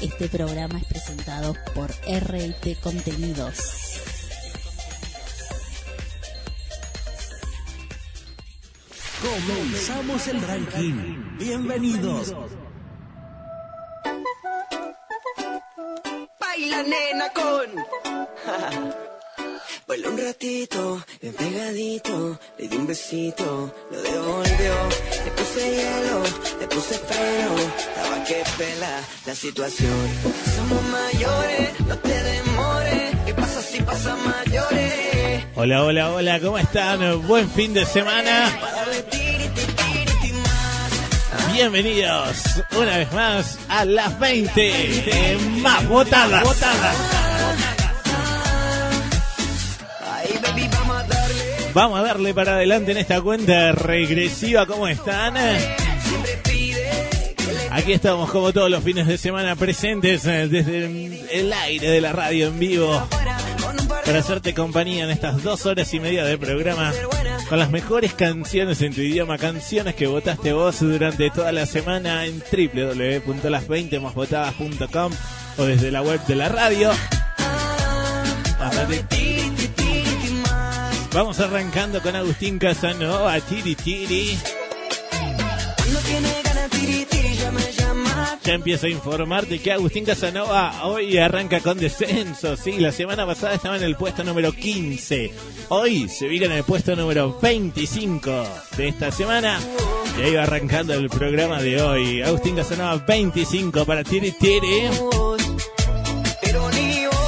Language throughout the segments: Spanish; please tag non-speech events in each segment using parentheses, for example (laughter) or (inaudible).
Este programa es presentado por RT Contenidos. Comenzamos el ranking. Bienvenidos. Baila nena con. (laughs) Baila un ratito, bien pegadito, le di un besito, lo devolvió. Le puse hielo, le puse freno, estaba que pela la situación. Somos mayores, no te demores, ¿qué pasa si pasa mayores? Hola, hola, hola, ¿cómo están? Buen fin de semana. Bienvenidos una vez más a las 20 más votadas. votadas. Vamos a darle para adelante en esta cuenta regresiva. ¿Cómo están? Aquí estamos como todos los fines de semana presentes eh, desde el aire de la radio en vivo para hacerte compañía en estas dos horas y media de programa con las mejores canciones en tu idioma, canciones que votaste vos durante toda la semana en www.las20másvotadas.com o desde la web de la radio. Vamos arrancando con Agustín Casanova, Tiri Tiri. Cuando tiene ganas, tiri, tiri, ya me llama. Ya empiezo a informarte que Agustín Casanova hoy arranca con descenso. Sí, la semana pasada estaba en el puesto número 15. Hoy se ubica en el puesto número 25 de esta semana. Y ahí va arrancando el programa de hoy. Agustín Casanova 25 para Tiri Tiri.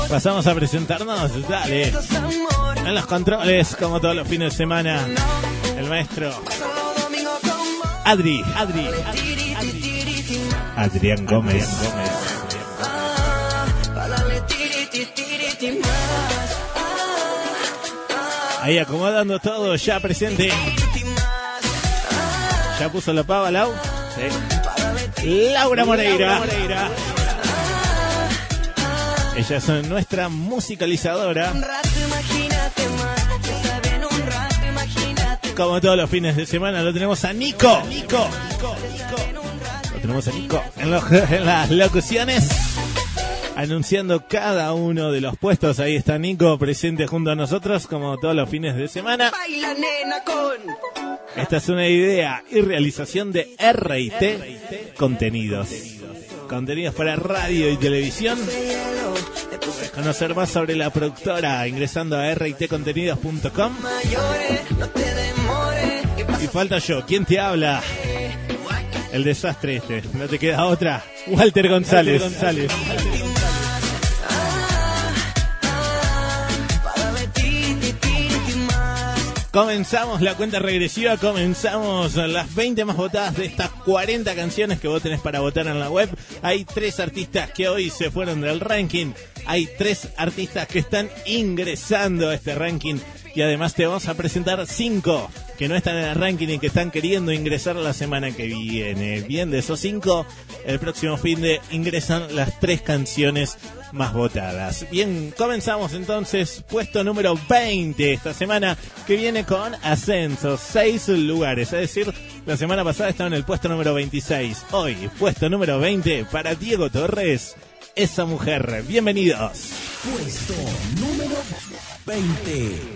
Pasamos a presentarnos. Dale. En los controles, como todos los fines de semana, el maestro. Adri. Adri. Tiri, tiri, Adrián Gómez. Ah. Ahí acomodando todo, ya presente. ¿Ya puso la pava, Lau? Sí. Laura Moreira. Ella es nuestra musicalizadora. Como todos los fines de semana lo tenemos a Nico. Nico. Lo tenemos a Nico (laughs) en, las locuciones. Anunciando cada uno de los puestos. Ahí está Nico presente junto a nosotros como todos los fines de semana. Baila nena con. Esta es una idea y realización de R&T Contenidos. Contenidos para radio y televisión. Conocer más sobre la productora ingresando a rtcontenidos.com. Y falta yo, ¿quién te habla? El desastre este, no te queda otra. Walter González. González. Comenzamos la cuenta regresiva, comenzamos las 20 más votadas de estas 40 canciones que vos tenés para votar en la web. Hay tres artistas que hoy se fueron del ranking, hay tres artistas que están ingresando a este ranking y además te vamos a presentar cinco que no están en el ranking y que están queriendo ingresar la semana que viene. Bien, de esos cinco, el próximo fin de ingresan las tres canciones más votadas. Bien, comenzamos entonces puesto número 20 esta semana que viene con ascenso, seis lugares, es decir, la semana pasada estaba en el puesto número 26, hoy puesto número 20 para Diego Torres, esa mujer. Bienvenidos. Puesto número 20.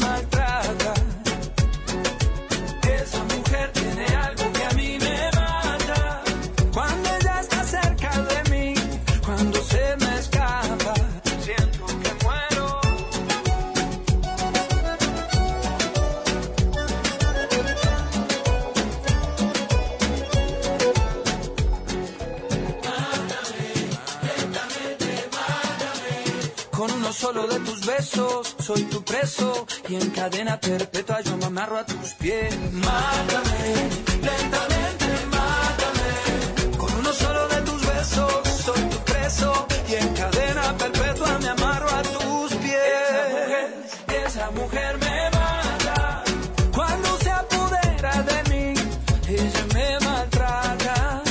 solo de tus besos soy tu preso y en cadena perpetua yo me amarro a tus pies. Mátame, lentamente mátame. Con uno solo de tus besos soy tu preso y en cadena perpetua me amarro a tus pies. Esa mujer, esa mujer me mata. Cuando se apodera de mí, ella me maltrata.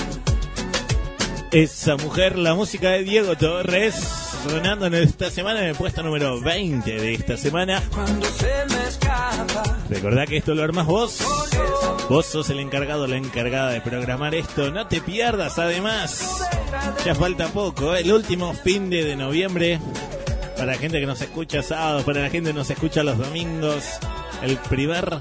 Esa mujer, la música de Diego Torres, sonando en esta semana en el puesto número 20 de esta semana. Cuando se me escapa. Recordá que esto lo armas vos. Vos sos el encargado la encargada de programar esto. No te pierdas, además. Ya falta poco, ¿eh? el último fin de, de noviembre. Para la gente que nos escucha sábados, para la gente que nos escucha los domingos. El primer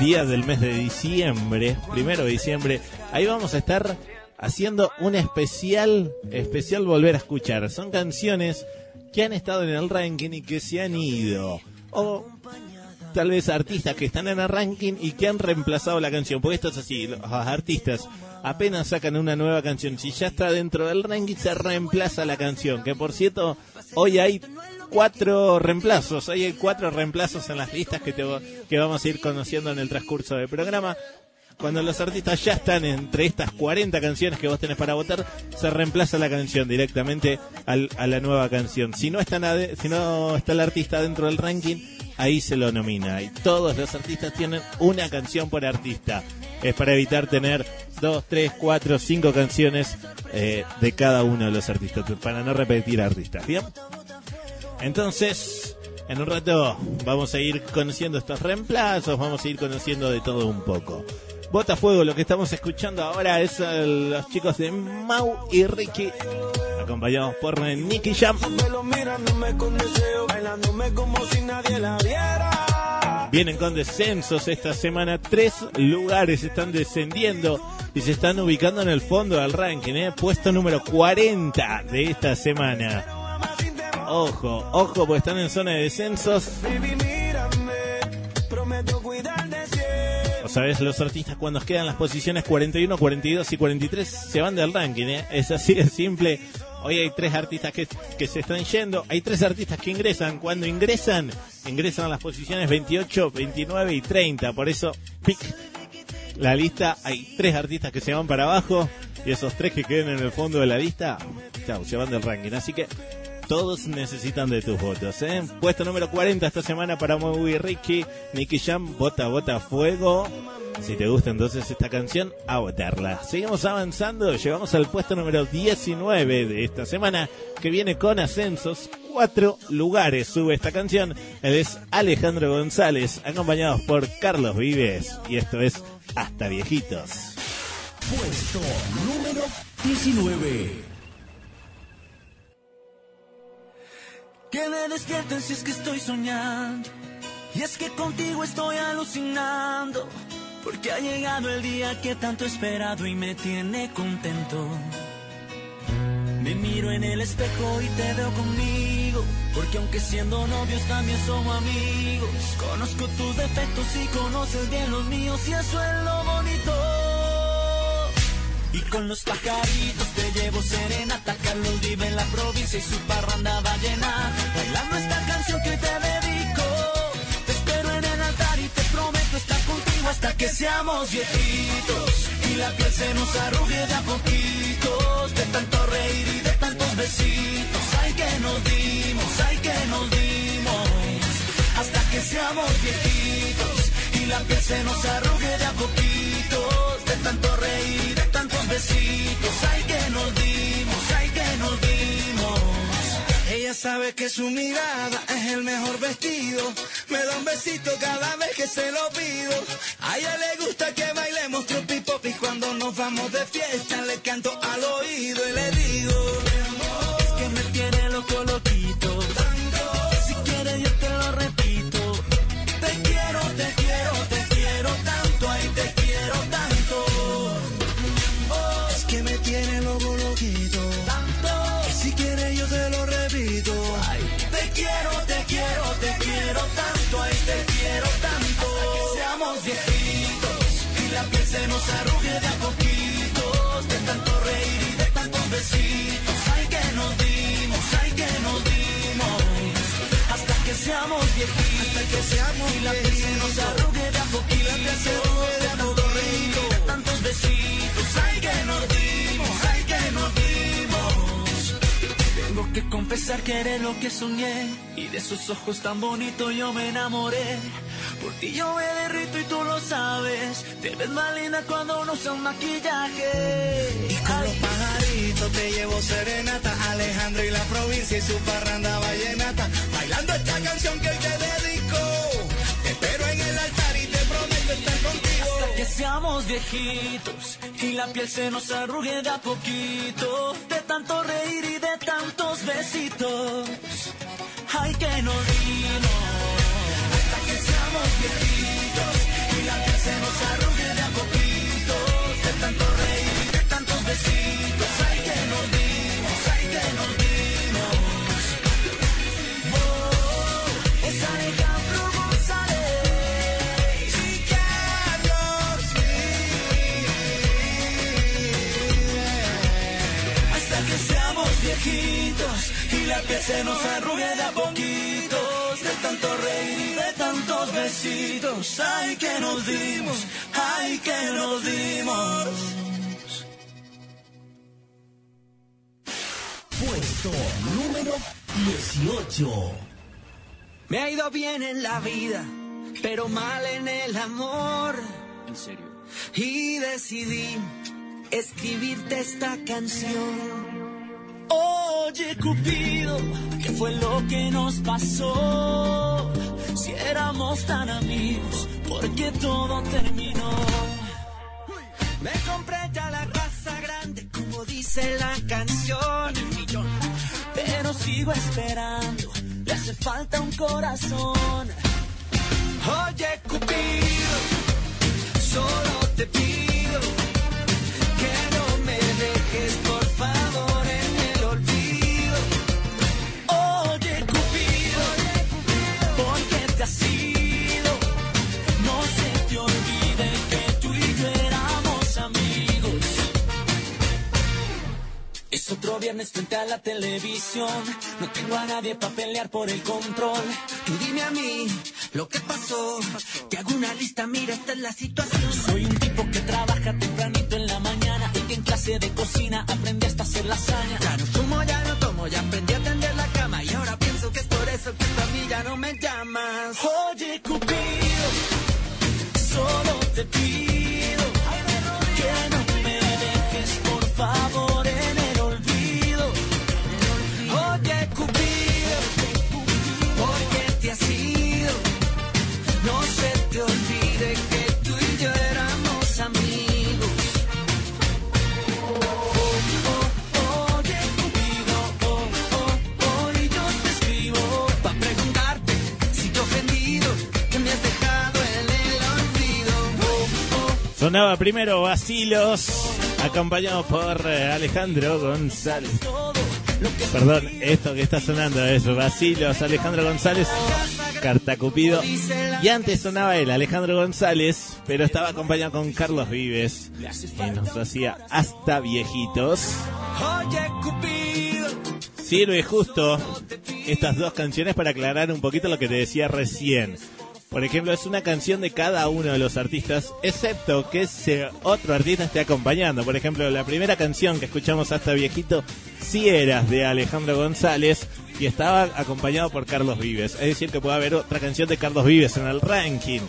día del mes de diciembre, primero de diciembre. Ahí vamos a estar haciendo un especial, especial volver a escuchar. Son canciones que han estado en el ranking y que se han ido. O tal vez artistas que están en el ranking y que han reemplazado la canción. Porque esto es así, los artistas apenas sacan una nueva canción. Si ya está dentro del ranking, se reemplaza la canción. Que por cierto, hoy hay cuatro reemplazos. Hoy hay cuatro reemplazos en las listas que, te, que vamos a ir conociendo en el transcurso del programa cuando los artistas ya están entre estas 40 canciones que vos tenés para votar, se reemplaza la canción directamente al- a la nueva canción. Si no, están ade- si no está el artista dentro del ranking, ahí se lo nomina. Y todos los artistas tienen una canción por artista. Es para evitar tener dos, tres, cuatro, cinco canciones eh, de cada uno de los artistas, para no repetir artistas. ¿Bien? Entonces, en un rato vamos a ir conociendo estos reemplazos, vamos a ir conociendo de todo un poco. Botafuego, lo que estamos escuchando ahora es los chicos de Mau y Ricky, acompañados por Nicky Jam. Vienen con descensos esta semana, tres lugares están descendiendo y se están ubicando en el fondo del ranking, ¿eh? puesto número 40 de esta semana. Ojo, ojo, porque están en zona de descensos. O sabes, los artistas cuando quedan las posiciones 41, 42 y 43 se van del ranking, ¿eh? Es así de simple. Hoy hay tres artistas que, que se están yendo, hay tres artistas que ingresan. Cuando ingresan, ingresan a las posiciones 28, 29 y 30. Por eso, pic, la lista, hay tres artistas que se van para abajo y esos tres que queden en el fondo de la lista, chao, se van del ranking. Así que todos necesitan de tus votos. ¿eh? Puesto número 40 esta semana para Moby Ricky, Nicky Jam, Bota Bota Fuego. Si te gusta entonces esta canción, a votarla. Seguimos avanzando, llegamos al puesto número 19 de esta semana, que viene con ascensos. Cuatro lugares sube esta canción. Él es Alejandro González, acompañados por Carlos Vives. Y esto es Hasta Viejitos. Puesto número 19. Que me despierten si es que estoy soñando. Y es que contigo estoy alucinando. Porque ha llegado el día que tanto he esperado y me tiene contento. Me miro en el espejo y te veo conmigo. Porque aunque siendo novios también somos amigos. Conozco tus defectos y conoces bien los míos y eso es lo bonito. Y con los pajaritos te llevo serenata. Carlos vive en la provincia y su parranda va a llenar. Bailando esta canción que te dedico. Te espero en el altar y te prometo estar contigo hasta que seamos viejitos. Y la piel se nos arrugue de a poquitos, de tanto reír y de tantos besitos. Ay, que nos dimos, ay, que nos dimos, hasta que seamos viejitos y la piel se nos arrugue de a poquitos, de tanto reír besitos. Ay, que nos dimos, ay, que nos dimos. Ella sabe que su mirada es el mejor vestido. Me da un besito cada vez que se lo pido. A ella le gusta que bailemos tropi pop y cuando nos vamos de fiesta le canto al oído y le digo. Que confesar que eres lo que soñé y de esos ojos tan bonitos yo me enamoré. Por ti yo me derrito y tú lo sabes. Te ves más linda cuando no usa un maquillaje. Y con los pajaritos te llevo serenata. Alejandro y la provincia y su parranda vallenata. Bailando esta canción que hoy te dedico. Seamos viejitos y la piel se nos arrugue de a poquito. De tanto reír y de tantos besitos. Ay, que nos dimos. Hasta que seamos viejitos y la piel se nos arrugue de a poquito. Viejitos y la piel se nos arrugue de a poquitos, de tanto reír y de tantos besitos, ay que nos dimos, ay que nos dimos. Puesto número 18. Me ha ido bien en la vida, pero mal en el amor. En serio. Y decidí escribirte esta canción. Oye, Cupido, ¿qué fue lo que nos pasó? Si éramos tan amigos, ¿por qué todo terminó? Me compré ya la casa grande, como dice la canción. Pero sigo esperando, le hace falta un corazón. Viernes frente a la televisión. No tengo a nadie para pelear por el control. Tú dime a mí lo que pasó. Te hago una lista, mira, esta es la situación. Soy un tipo que trabaja tempranito en la mañana y que en clase de cocina aprendí hasta hacer lasaña. Ya no fumo, ya no tomo, ya aprendí a tender la cama. Y ahora pienso que es por eso que tú a ya no me llamas. Oye, Cupido, solo te pido Sonaba primero Basilos, acompañado por eh, Alejandro González. que Perdón, esto que está sonando es Basilos, Alejandro González, Carta Cupido. Y antes sonaba él, Alejandro González, pero estaba acompañado con Carlos Vives. Y nos hacía hasta viejitos. Sirve justo estas dos canciones para aclarar un poquito lo que te decía recién. Por ejemplo, es una canción de cada uno de los artistas, excepto que ese otro artista esté acompañando. Por ejemplo, la primera canción que escuchamos hasta viejito, Si eras de Alejandro González, y estaba acompañado por Carlos Vives. Es decir, que puede haber otra canción de Carlos Vives en el ranking.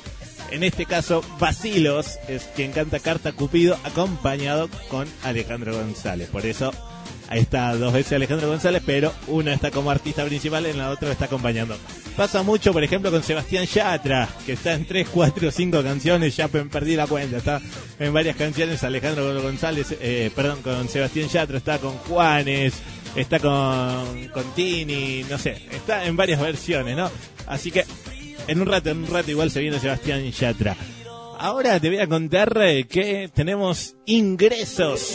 En este caso, Basilos es quien canta Carta Cupido acompañado con Alejandro González. Por eso está dos veces Alejandro González, pero una está como artista principal y la otra está acompañando. Pasa mucho, por ejemplo, con Sebastián Yatra, que está en 3, 4, 5 canciones, ya pe- perdí la cuenta, está en varias canciones Alejandro González, eh, perdón, con Sebastián Yatra, está con Juanes, está con, con Tini, no sé, está en varias versiones, ¿no? Así que en un rato, en un rato igual se viene Sebastián Yatra. Ahora te voy a contar eh, que tenemos ingresos.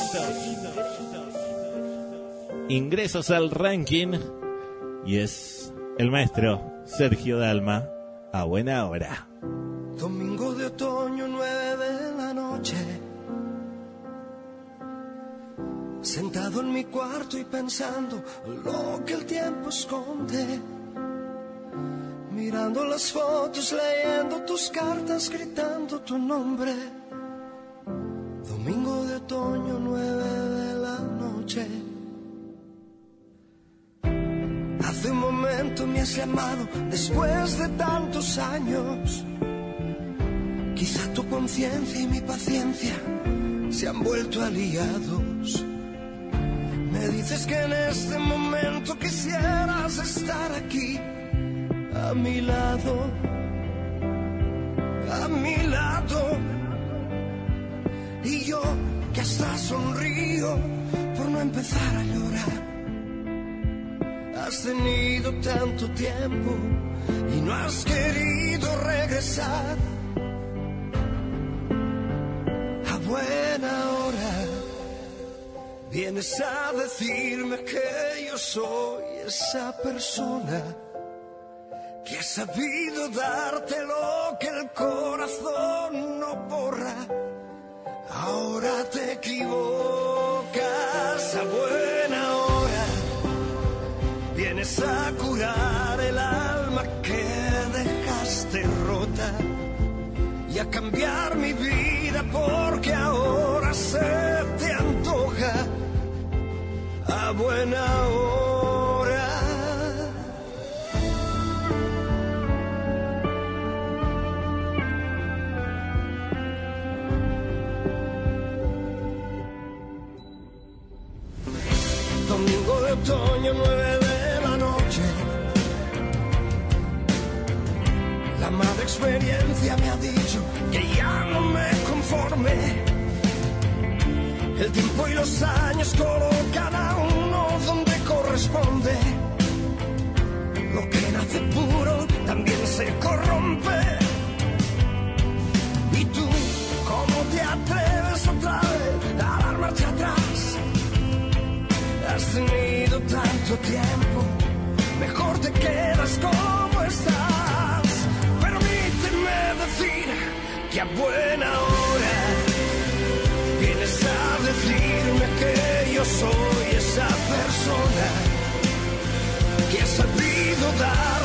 Ingresos al ranking. Y es el maestro Sergio Dalma a buena hora. Domingo de otoño, nueve de la noche. Sentado en mi cuarto y pensando lo que el tiempo esconde. Mirando las fotos, leyendo tus cartas, gritando tu nombre. Domingo de otoño, nueve de la noche. Hace un momento me has llamado después de tantos años. Quizá tu conciencia y mi paciencia se han vuelto aliados. Me dices que en este momento quisieras estar aquí, a mi lado, a mi lado. Y yo que hasta sonrío por no empezar a llorar. Has tenido tanto tiempo y no has querido regresar. A buena hora vienes a decirme que yo soy esa persona que ha sabido darte lo que el corazón no borra. Ahora te equivocas a buena hora. Vienes a curar el alma que dejaste rota y a cambiar mi vida porque ahora se te antoja a buena hora. Que ya no me conforme. El tiempo y los años colocan a uno donde corresponde. Lo que nace puro también se corrompe. ¿Y tú cómo te atreves otra vez a dar marcha atrás? Has tenido tanto tiempo, mejor te quedas como estás. Que a buena hora vienes a decirme que yo soy esa persona que ha sabido darte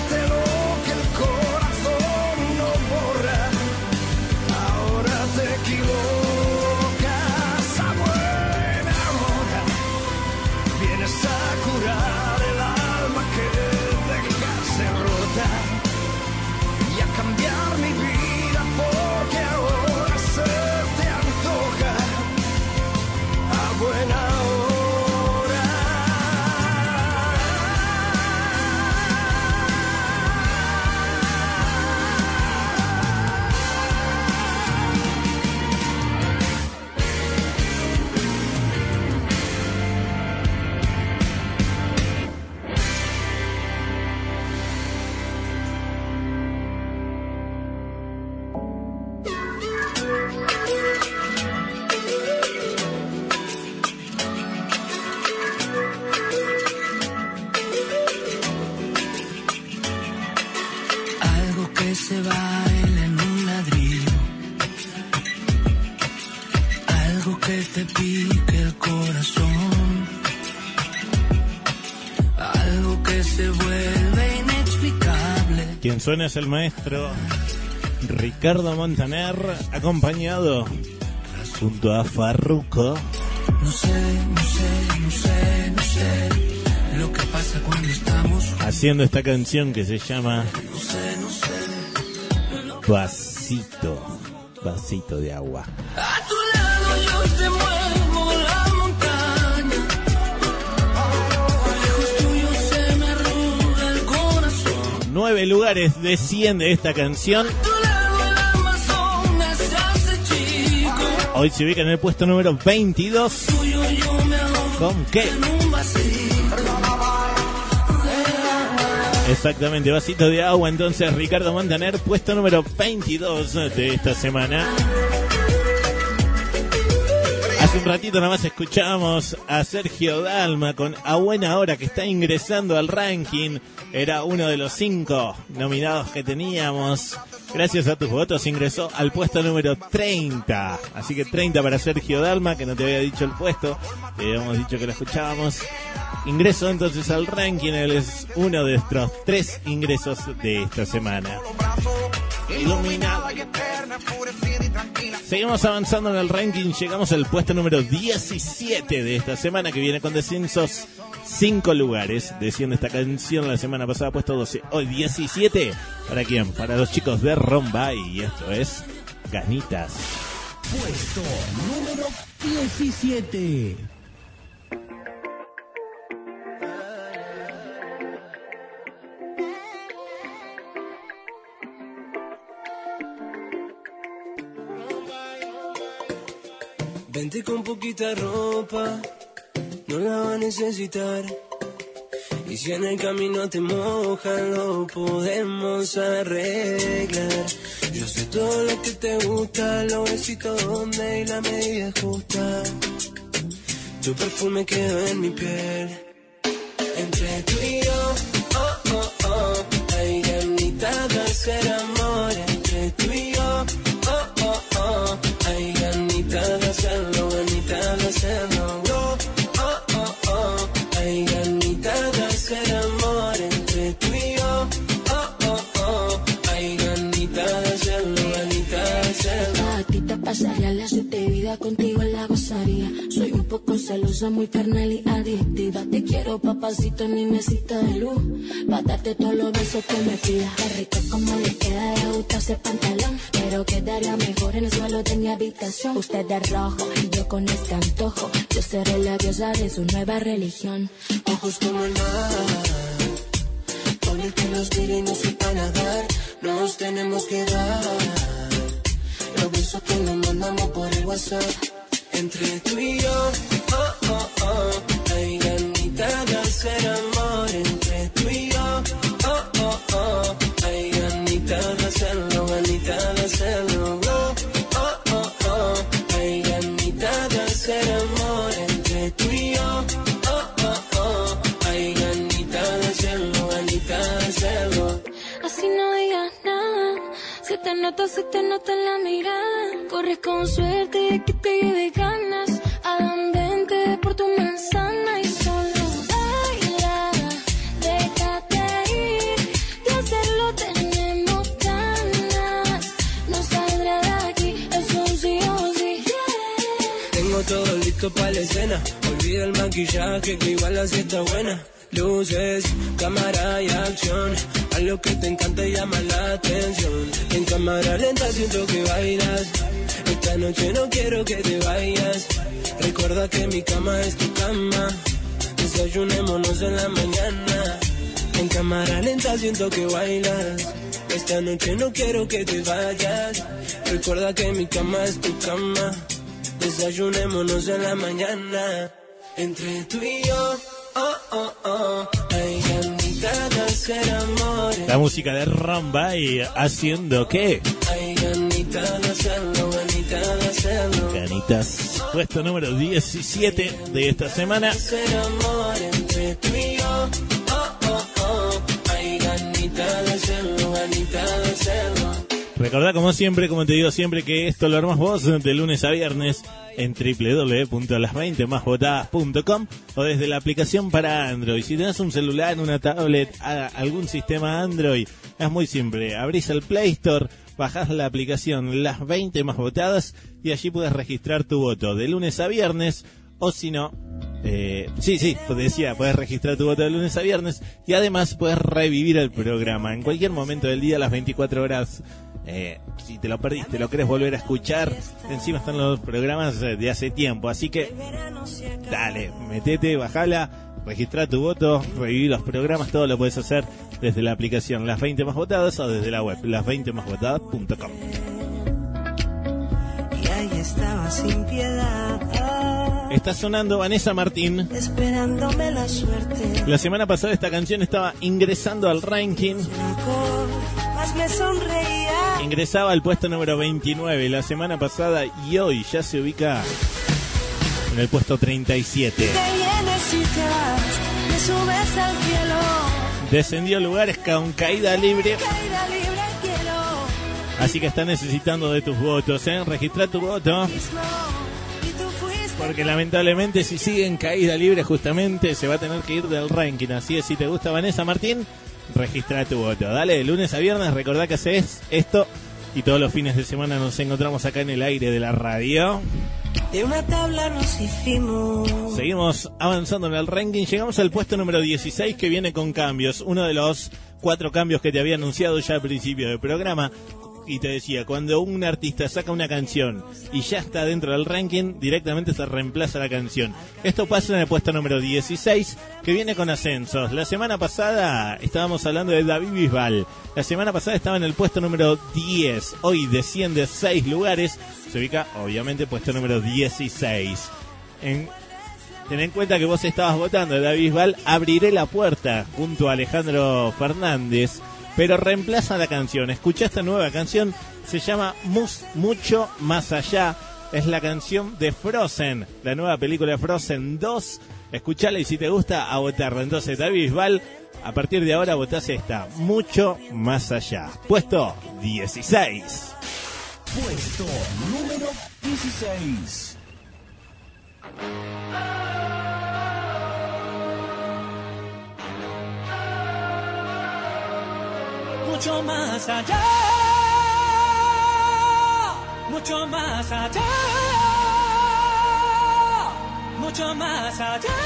Suena es el maestro Ricardo Montaner, acompañado junto a Farruko. No sé, no sé, no sé, no sé lo que pasa cuando estamos. Haciendo esta canción que se llama No sé, no sé. Vasito, vasito de agua. Lugares desciende esta canción. Hoy se ubica en el puesto número 22. Tuyo yo me ahogo ¿Con qué? Exactamente, vasito de agua. Entonces, Ricardo Montaner, puesto número 22 de esta semana. Un ratito nada más escuchábamos a Sergio Dalma con A Buena Hora que está ingresando al ranking. Era uno de los cinco nominados que teníamos. Gracias a tus votos ingresó al puesto número 30. Así que 30 para Sergio Dalma, que no te había dicho el puesto. Te habíamos dicho que lo escuchábamos. Ingreso entonces al ranking. Él es uno de nuestros tres ingresos de esta semana. Iluminado. Seguimos avanzando en el ranking, llegamos al puesto número 17 de esta semana que viene con descensos 5 lugares. Desciende esta canción la semana pasada, puesto 12. Hoy 17. ¿Para quién? Para los chicos de Rombay. Y esto es Ganitas. Puesto número 17. Vente con poquita ropa, no la va a necesitar. Y si en el camino te moja, lo podemos arreglar. Yo sé todo lo que te gusta, lo besito donde y la medida justa. Tu perfume quedó en mi piel. Entre tú y yo, oh, oh, oh, hay ganitas de. Celosa, muy carnal y adictiva. Te quiero, papacito, en mi mesita de luz. Pa' darte todos los besos que me pidas. Qué rico como le queda de gusto ese pantalón. Pero quedaría mejor en el suelo de mi habitación. Usted de rojo, yo con este antojo. Yo seré la diosa de su nueva religión. ojos como el mar. Con el que nos mira y no nadar, nos tenemos que dar. Los besos que nos mandamos por el WhatsApp. Entre tú y yo, oh, oh, oh, hay ganitas de hacer amor. Entre tú y yo, oh, oh, oh, hay ganitas de hacerlo, ganitas de hacerlo. Oh, oh, oh, oh, hay ganitas de hacer amor. Entre tú y yo, oh, oh, oh, hay ganitas de hacerlo, ganitas de hacerlo. Así no digas nada. Se te nota, se te nota en la mirada. Corres con suerte de que te lleve ganas. Adán, vente por tu manzana y solo baila. Déjate ir. De hacerlo tenemos ganas. No saldrá de aquí, es un sí o sí. Tengo todo listo para la escena. Olvida el maquillaje que igual así está buena. Luces, cámara y acción. A lo que te encanta y llama la atención. En cámara lenta siento que bailas. Esta noche no quiero que te vayas. Recuerda que mi cama es tu cama. Desayunémonos en la mañana. En cámara lenta siento que bailas. Esta noche no quiero que te vayas. Recuerda que mi cama es tu cama. Desayunémonos en la mañana. Entre tú y yo, oh, oh, oh. Hay ganitas de hacer amor. La música de Rombay haciendo qué? Hay ganitas de hacerlo, Ganitas. Puesto número 17 de esta semana. Recordá como siempre, como te digo siempre, que esto lo armas vos de lunes a viernes en www.las20másvotadas.com o desde la aplicación para Android. Si tenés un celular, una tablet, algún sistema Android, es muy simple. Abrís el Play Store, bajás la aplicación Las 20 más votadas y allí puedes registrar tu voto de lunes a viernes o si no, eh, sí, sí, pues decía, puedes registrar tu voto de lunes a viernes y además puedes revivir el programa en cualquier momento del día, las 24 horas. Eh, si te lo perdiste, lo querés volver a escuchar, encima están los programas de hace tiempo, así que dale, metete, bajala, registra tu voto, revivir los programas, todo lo puedes hacer desde la aplicación Las 20 más votadas o desde la web las20másvotadas.com. Y ahí estaba sin piedad. Está sonando Vanessa Martín. Esperándome la suerte. La semana pasada esta canción estaba ingresando al ranking. Más me sonreía. Ingresaba al puesto número 29 la semana pasada y hoy ya se ubica en el puesto 37. Te vas, me subes al cielo. Descendió lugares con caída libre. Caída libre al cielo. Así que está necesitando de tus votos, ¿eh? Registra tu voto. Porque lamentablemente si sigue en caída libre justamente se va a tener que ir del ranking. Así es, si te gusta Vanessa Martín, registra tu voto. Dale, de lunes a viernes, recordá que haces esto y todos los fines de semana nos encontramos acá en el aire de la radio. De una tabla nos. Seguimos avanzando en el ranking, llegamos al puesto número 16 que viene con cambios. Uno de los cuatro cambios que te había anunciado ya al principio del programa. Y te decía, cuando un artista saca una canción y ya está dentro del ranking, directamente se reemplaza la canción. Esto pasa en el puesto número 16, que viene con ascensos. La semana pasada estábamos hablando de David Bisbal. La semana pasada estaba en el puesto número 10. Hoy desciende 6 lugares. Se ubica, obviamente, puesto número 16. En Ten en cuenta que vos estabas votando David Bisbal, abriré la puerta junto a Alejandro Fernández, pero reemplaza la canción. Escucha esta nueva canción, se llama Mus Mucho Más Allá. Es la canción de Frozen, la nueva película Frozen 2. Escuchala y si te gusta, a votarla. Entonces, David Bisbal, a partir de ahora votás esta, Mucho Más Allá. Puesto 16. Puesto número 16. Mucho más allá, mucho más allá, mucho más allá.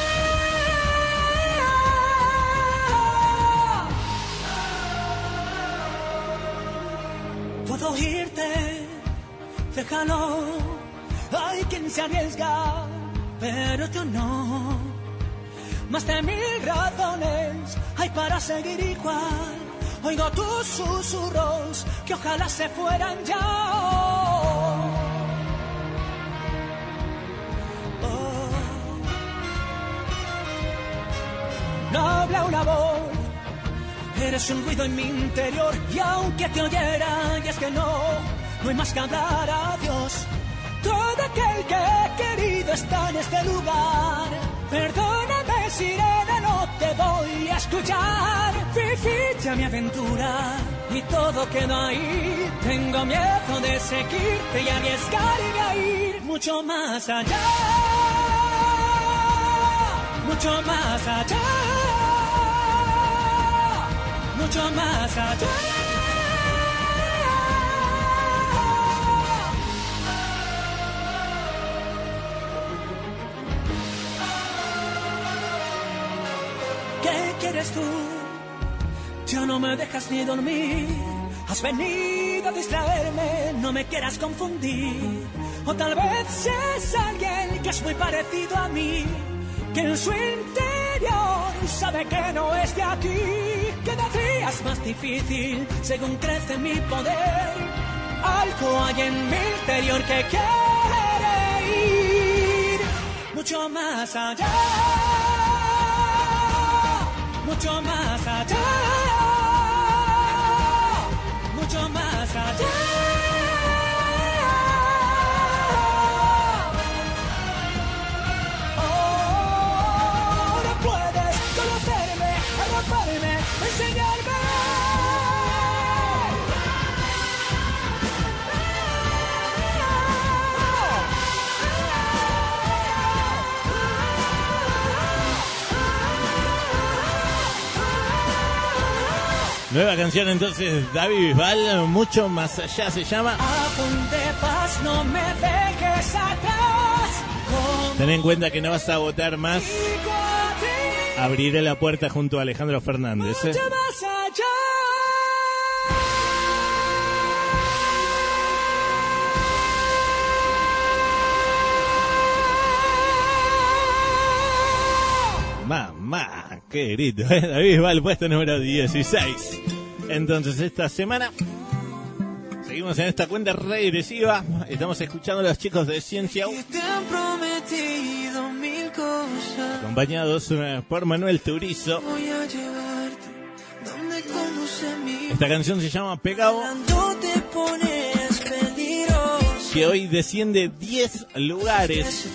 Puedo irte, déjalo, hay quien se arriesga, pero yo no. Más de mil razones hay para seguir igual. Oigo tus susurros que ojalá se fueran ya. Oh. No habla una voz, eres un ruido en mi interior y aunque te oyera, y es que no, no hay más que hablar a Dios. Todo aquel que he querido está en este lugar. Perdóname, sirena, no te voy a escuchar. Viví ya mi aventura y todo quedó ahí. Tengo miedo de seguirte y arriesgarme a ir mucho más allá. Mucho más allá. Mucho más allá. ¿Qué quieres tú? Ya no me dejas ni dormir. Has venido a distraerme, no me quieras confundir. O tal vez es alguien que es muy parecido a mí, que en su interior sabe que no es de aquí. Cada día es más difícil según crece mi poder. Algo hay en mi interior que quiere ir mucho más allá mucho más allá, Nueva canción entonces, David Bisbal, mucho más allá se llama. ¿A dónde vas? No me dejes atrás. Ten en cuenta que no vas a votar más. Abriré la puerta junto a Alejandro Fernández. ¿eh? mucho más allá. Mamá, qué grito, ¿eh? David Bisbal, puesto número 16. Entonces, esta semana seguimos en esta cuenta regresiva. Estamos escuchando a los chicos de Ciencia U, acompañados eh, por Manuel Turizo. Esta canción se llama Pegado, que hoy desciende 10 lugares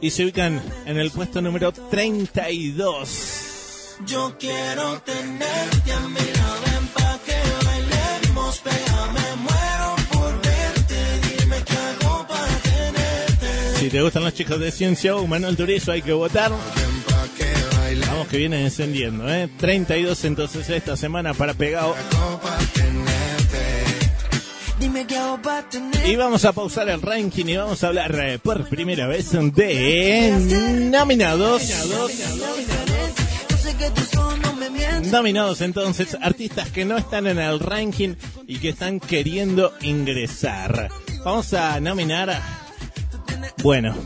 y se ubican en el puesto número 32. Yo quiero tenerte a mi lado, ven pa' que bailemos, pégame, muero por verte, dime qué hago para tenerte. Si te gustan los chicos de Ciencia U, Manuel Turizo, hay que votar. Vamos que viene encendiendo, ¿eh? 32 entonces esta semana para Pegado. Dime qué hago para tenerte. Y vamos a pausar el ranking y vamos a hablar eh, por primera vez de nominados. Nominados entonces, artistas que no están en el ranking y que están queriendo ingresar. Vamos a nominar a... Bueno,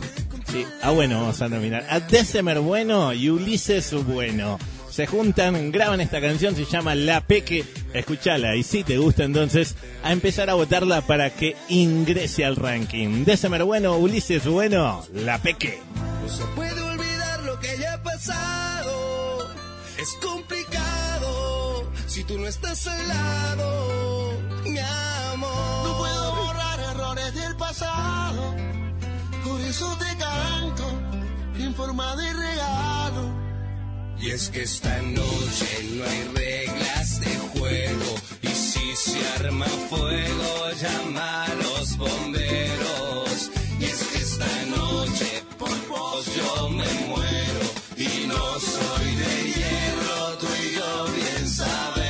sí, a bueno vamos a nominar. A December Bueno y Ulises Bueno. Se juntan, graban esta canción, se llama La Peque. Escuchala y si te gusta entonces, a empezar a votarla para que ingrese al ranking. December Bueno, Ulises Bueno, La Peque. No se puede olvidar lo que ya ha pasado. Es complicado si tú no estás al lado, mi amor. No puedo borrar errores del pasado. Por eso te canto en forma de regalo. Y es que esta noche no hay reglas de juego. Y si se arma fuego, llama a los bomberos. Y es que esta noche por vos yo me muero. Y no soy de hierro, tú y yo bien sabemos.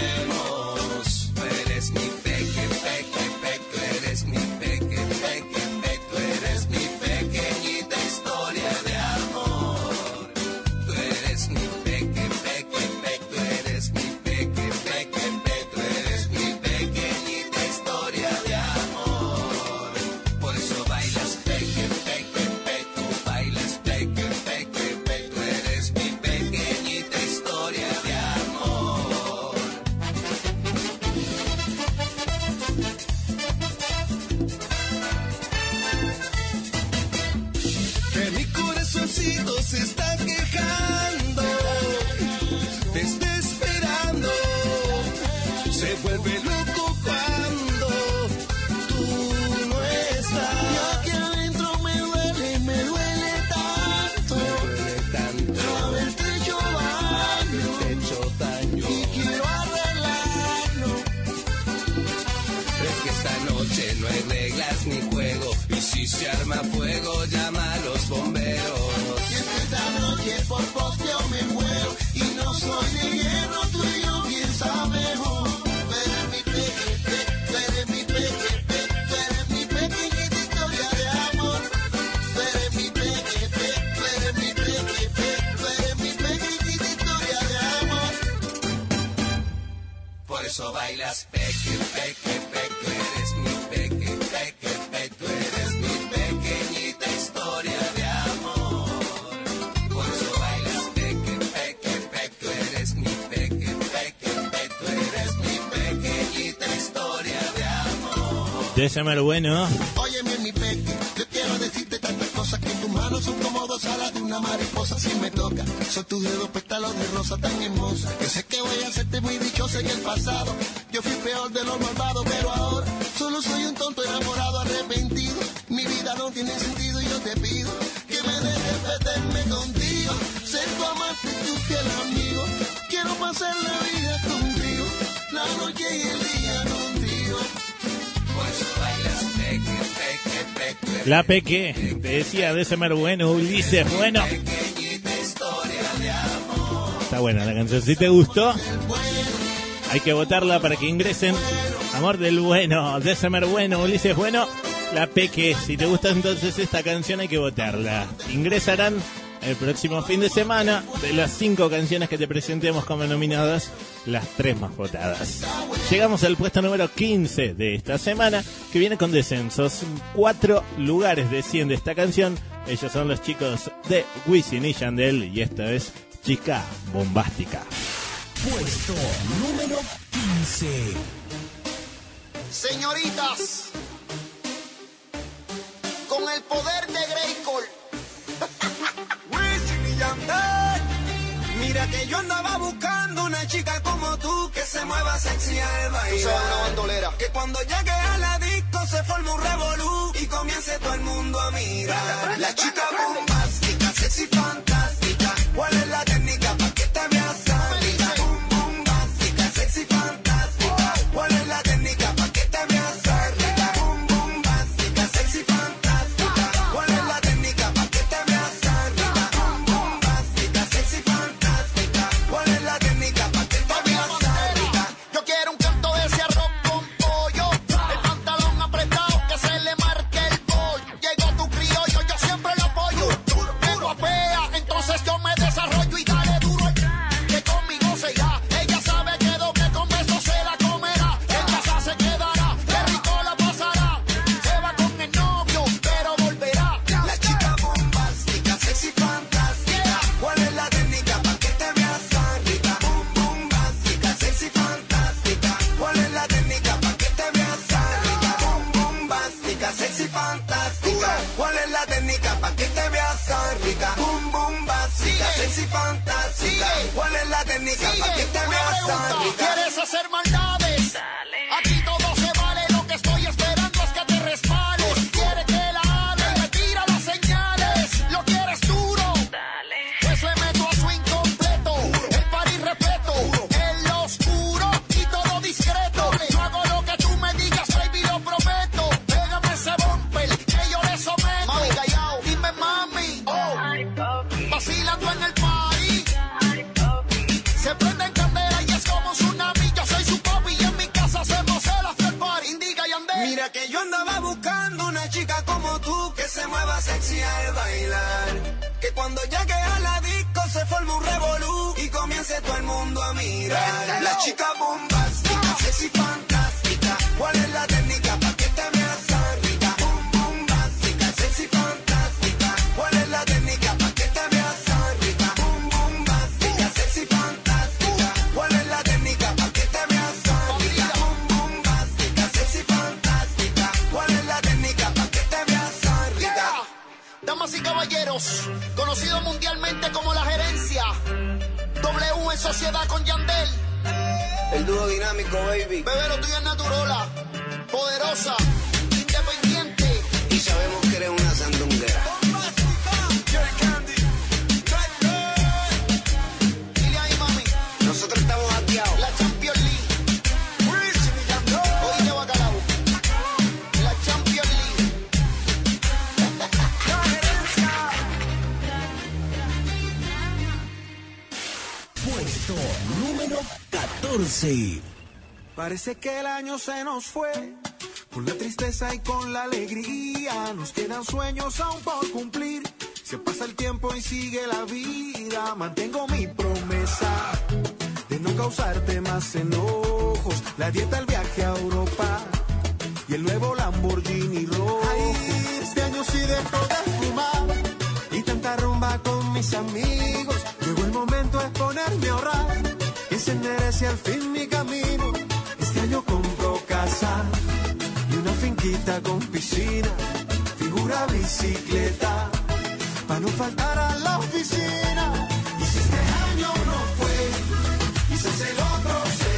Si se arma fuego llama a los bomberos. Y es que esta noche por yo me muero. Y no soy de hierro, tú y yo bien sabemos. Mi peque, tú eres mi peque, Tú eres mi pequeñita historia de amor. Tú eres mi peque, tú eres mi peque Tú eres mi pequeñita historia de amor. Por eso bailas amor. December Bueno. Mi peque, yo quiero decirte tantas cosas que tus manos son como dos alas de una mariposa si me toca. Son tus dedos pétalos de rosa tan hermosa. Yo sé que voy a hacerte muy dichosa en el pasado. Yo fui peor de lo malvado, pero ahora solo soy un tonto enamorado arrepentido. Mi vida no tiene sentido y yo te pido que me dejes perderme contigo. Ser tu amante y tu fiel amigo. Quiero pasar la vida contigo, la noche y el día contigo. Por eso La Peque, te decía December Bueno, Ulises Bueno. De. Está buena la canción. Si te gustó, Hay que votarla para que ingresen. Amor del bueno, December bueno, Ulises bueno. La Peque, si te gusta entonces esta canción hay que votarla. Ingresarán el próximo fin de semana de las cinco canciones que te presentemos como nominadas, las tres más votadas. Llegamos al puesto número 15 de esta semana, que viene con descensos. Cuatro lugares desciende esta canción. Ellos son los chicos de Wisin y Yandel y esta es Chica Bombástica. Puesto número 15. Señoritas, con el poder de Grayskull. (laughs) Wisin y Yandel. Mira que yo andaba buscando se mueva sexy al Tú sabes, una bailar. bandolera. Que cuando llegue a la disco se forme un revolú y comience todo el mundo a mirar. La chica bombástica, sexy fantástica. ¿Cuál es la técnica para que te veas rica? Bum, bombástica, sexy fantástica. Parece que el año se nos fue. Con la tristeza y con la alegría. Nos quedan sueños aún por cumplir. Se pasa el tiempo y sigue la vida. Mantengo mi promesa de no causarte más enojos. La dieta, el viaje a Europa y el nuevo Lamborghini rojo. Ay, este año sí dejo de fumar y tanta rumba con mis amigos. Llegó el momento de ponerme a ahorrar y encender hacia al fin finquita con piscina, figura bicicleta, para no faltar a la oficina. Y si este año no fue, quizás el otro será.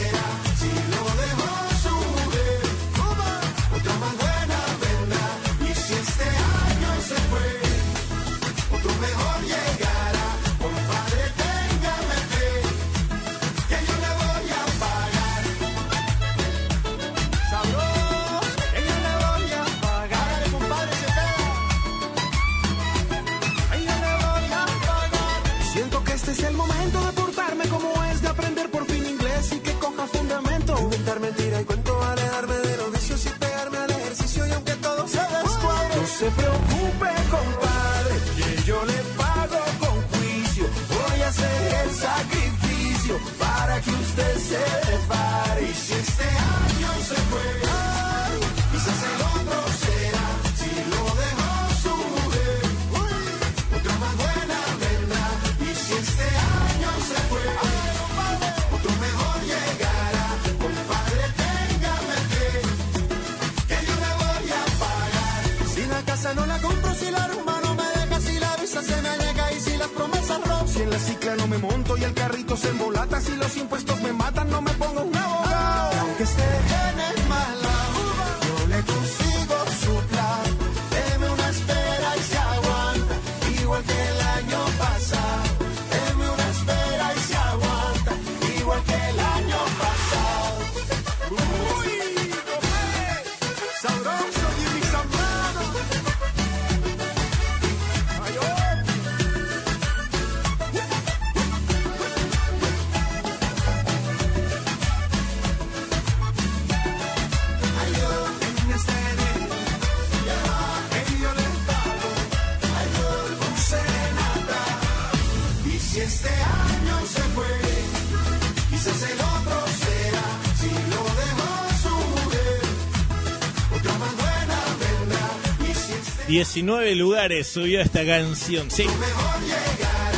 19 lugares subió esta canción. Sí.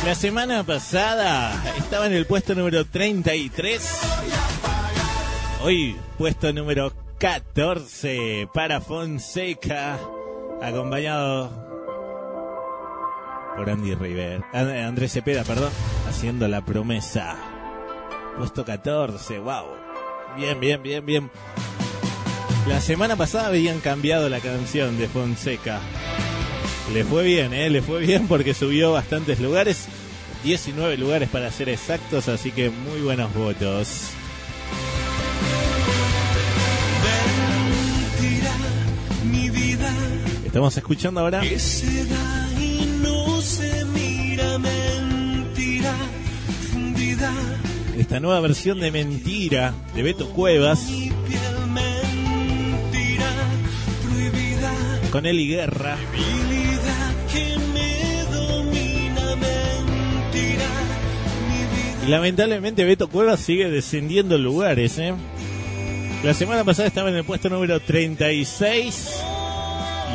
La semana pasada estaba en el puesto número 33. Hoy puesto número 14 para Fonseca, acompañado por Andy River, And- Andrés Cepeda, perdón, haciendo la promesa. Puesto 14, wow. Bien, bien, bien, bien. La semana pasada habían cambiado la canción de Fonseca. Le fue bien, ¿eh? Le fue bien porque subió bastantes lugares. 19 lugares para ser exactos, así que muy buenos votos. mentira, mi vida, Estamos escuchando ahora que se da y no se mira, mentira, fundida, esta nueva versión de Mentira de Beto Cuevas mi piel, mentira, prohibida, con Eli Guerra. Lamentablemente Beto Cuevas sigue descendiendo lugares, ¿eh? La semana pasada estaba en el puesto número 36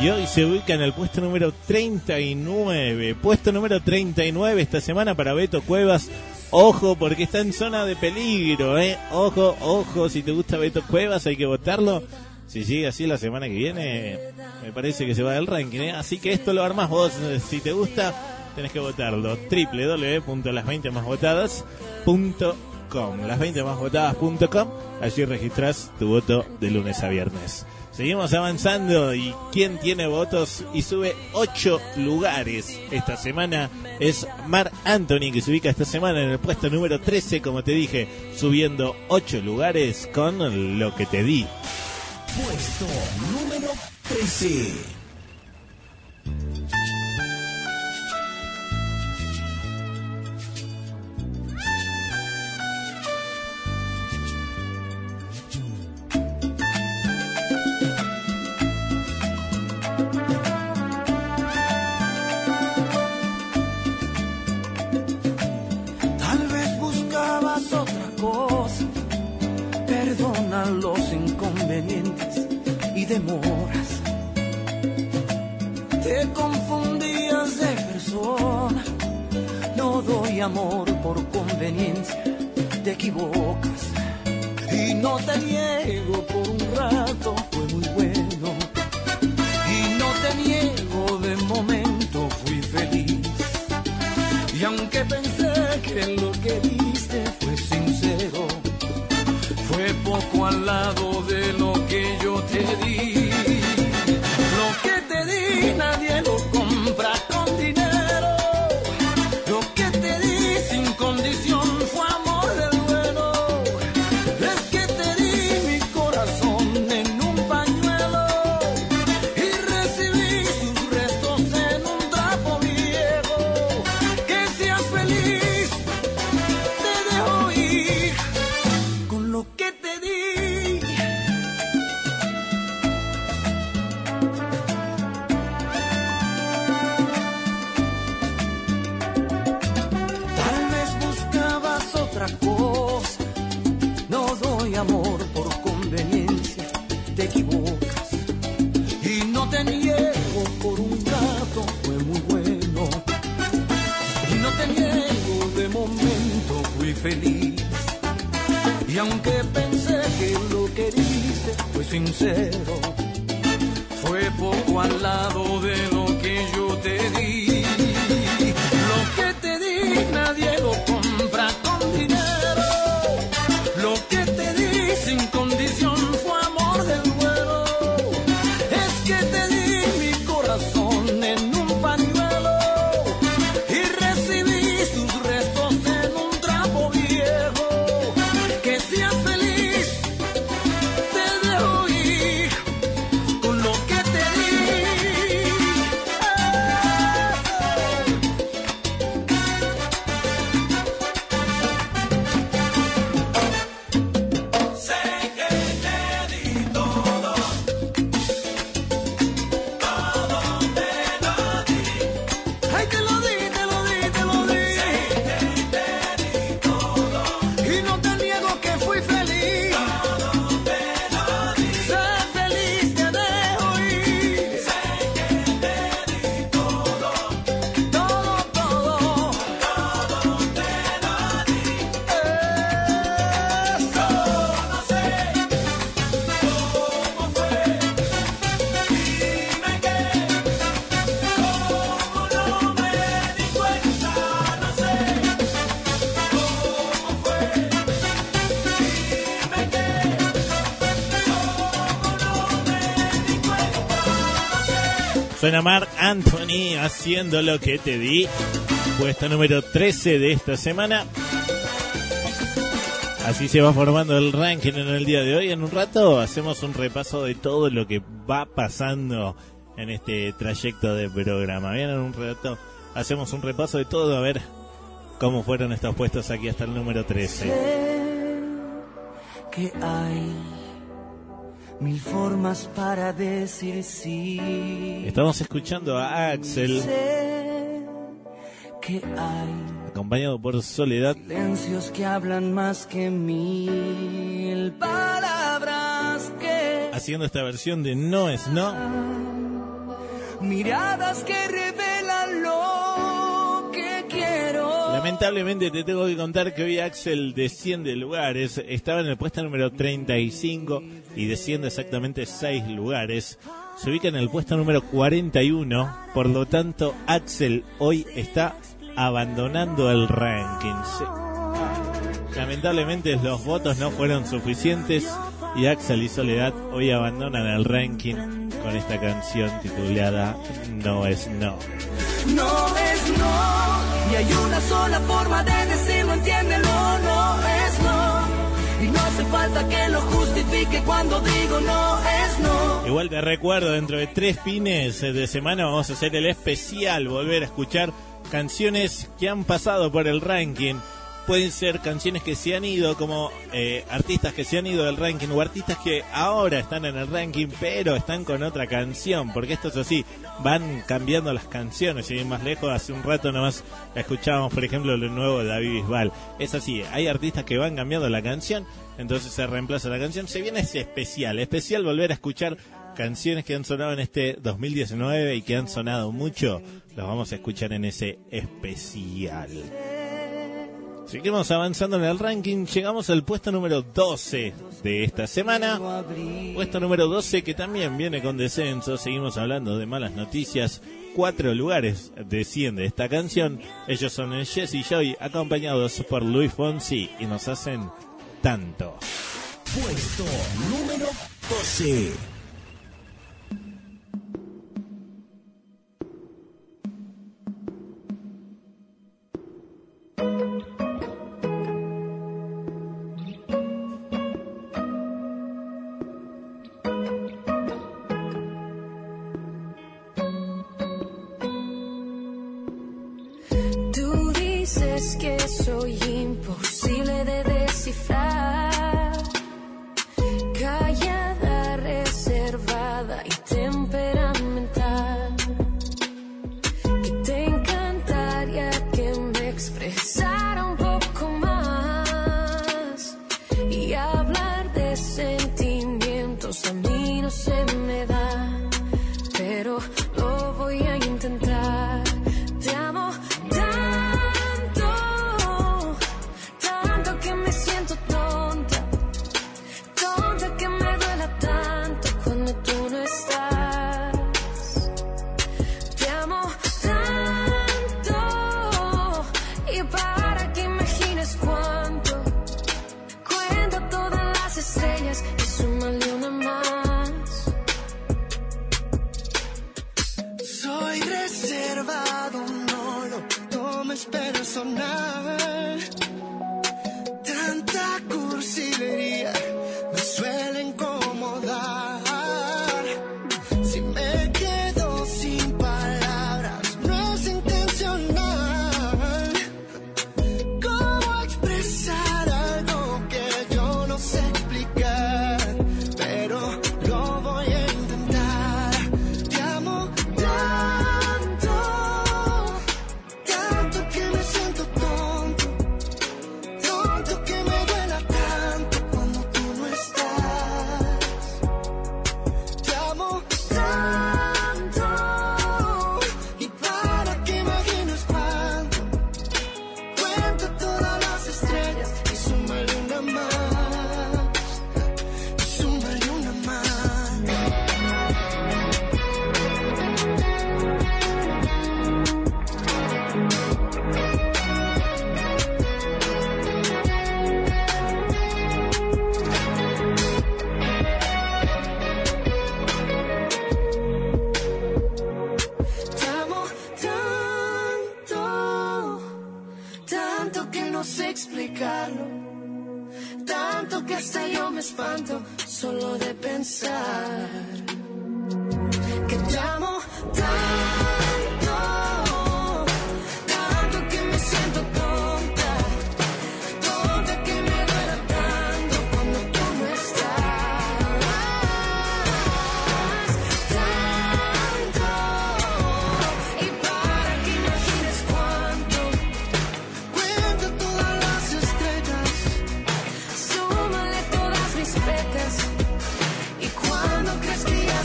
y hoy se ubica en el puesto número 39. Puesto número 39 esta semana para Beto Cuevas. Ojo, porque está en zona de peligro, ¿eh? Ojo, ojo, si te gusta Beto Cuevas hay que votarlo. Si sigue así la semana que viene, me parece que se va del ranking, ¿eh? Así que esto lo armás vos. Si te gusta, tenés que votarlo. www.las20másvotadas.com Las20másvotadas.com Allí registras tu voto de lunes a viernes. Seguimos avanzando y quien tiene votos y sube 8 lugares esta semana es Mar Anthony que se ubica esta semana en el puesto número 13 como te dije subiendo 8 lugares con lo que te di. Puesto número 13. Los inconvenientes y demoras. Te confundías de persona. No doy amor por conveniencia. Te equivocas. Y no te niego por un rato. Fue muy bueno. Y no te niego de momento. Fui feliz. Y aunque pensé que lo Suena Mark Anthony haciendo lo que te di. Puesta número 13 de esta semana. Así se va formando el ranking en el día de hoy. En un rato hacemos un repaso de todo lo que va pasando en este trayecto de programa. Bien, en un rato hacemos un repaso de todo a ver cómo fueron estos puestos aquí hasta el número 13. que hay formas para decir sí. Estamos escuchando a Axel, Sé que hay acompañado por Soledad. silencios que hablan más que mil palabras que haciendo esta versión de No es No. miradas que Lamentablemente te tengo que contar que hoy Axel desciende lugares. Estaba en el puesto número 35 y desciende exactamente 6 lugares. Se ubica en el puesto número 41. Por lo tanto, Axel hoy está abandonando el ranking. Lamentablemente los votos no fueron suficientes y Axel y Soledad hoy abandonan el ranking con esta canción titulada No es No. No es no, sola forma de decirlo, entiéndelo, no es no. Y no hace falta que lo justifique cuando digo no es no. Igual te recuerdo, dentro de tres fines de semana vamos a hacer el especial, volver a escuchar canciones que han pasado por el ranking. Pueden ser canciones que se han ido, como eh, artistas que se han ido del ranking, o artistas que ahora están en el ranking, pero están con otra canción, porque esto es así, van cambiando las canciones, y más lejos, hace un rato nomás escuchábamos, por ejemplo, lo nuevo de David Bisbal. Es así, hay artistas que van cambiando la canción, entonces se reemplaza la canción. Se viene ese especial, especial volver a escuchar canciones que han sonado en este 2019 y que han sonado mucho, los vamos a escuchar en ese especial. Seguimos avanzando en el ranking, llegamos al puesto número 12 de esta semana. Puesto número 12 que también viene con descenso, seguimos hablando de malas noticias. Cuatro lugares desciende esta canción. Ellos son el Jesse Joy, acompañados por Luis Fonsi, y nos hacen tanto. Puesto número 12.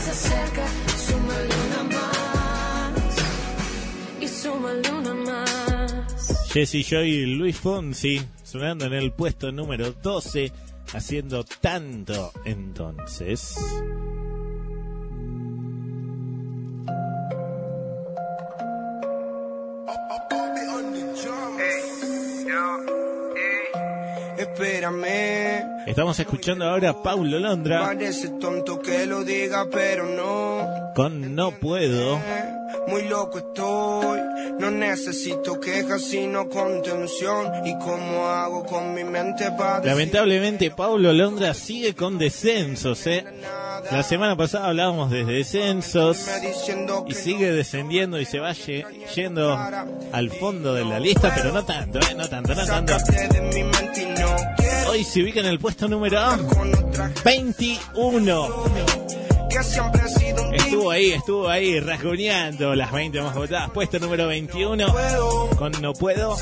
Acerca, súmale una más y súmale una más. Jesse Joy y Luis Fonsi sonando en el puesto número 12, haciendo tanto entonces. Espérame, Estamos escuchando ahora a Paulo Londra parece tonto que lo diga, pero no. con No Puedo. Muy loco estoy, no necesito quejas sino contención. ¿Y cómo hago con mi mente para Lamentablemente Paulo Londra sigue con descensos, ¿eh? La semana pasada hablábamos de descensos y sigue descendiendo y se va ye- yendo al fondo de la lista, pero no tanto, ¿eh? No tanto, no tanto. Hoy se ubica en el puesto número con otra 21. que siempre ha sido un Estuvo ahí, estuvo ahí rasguñando las 20 más votadas. Puesto número 21 con No Puedo.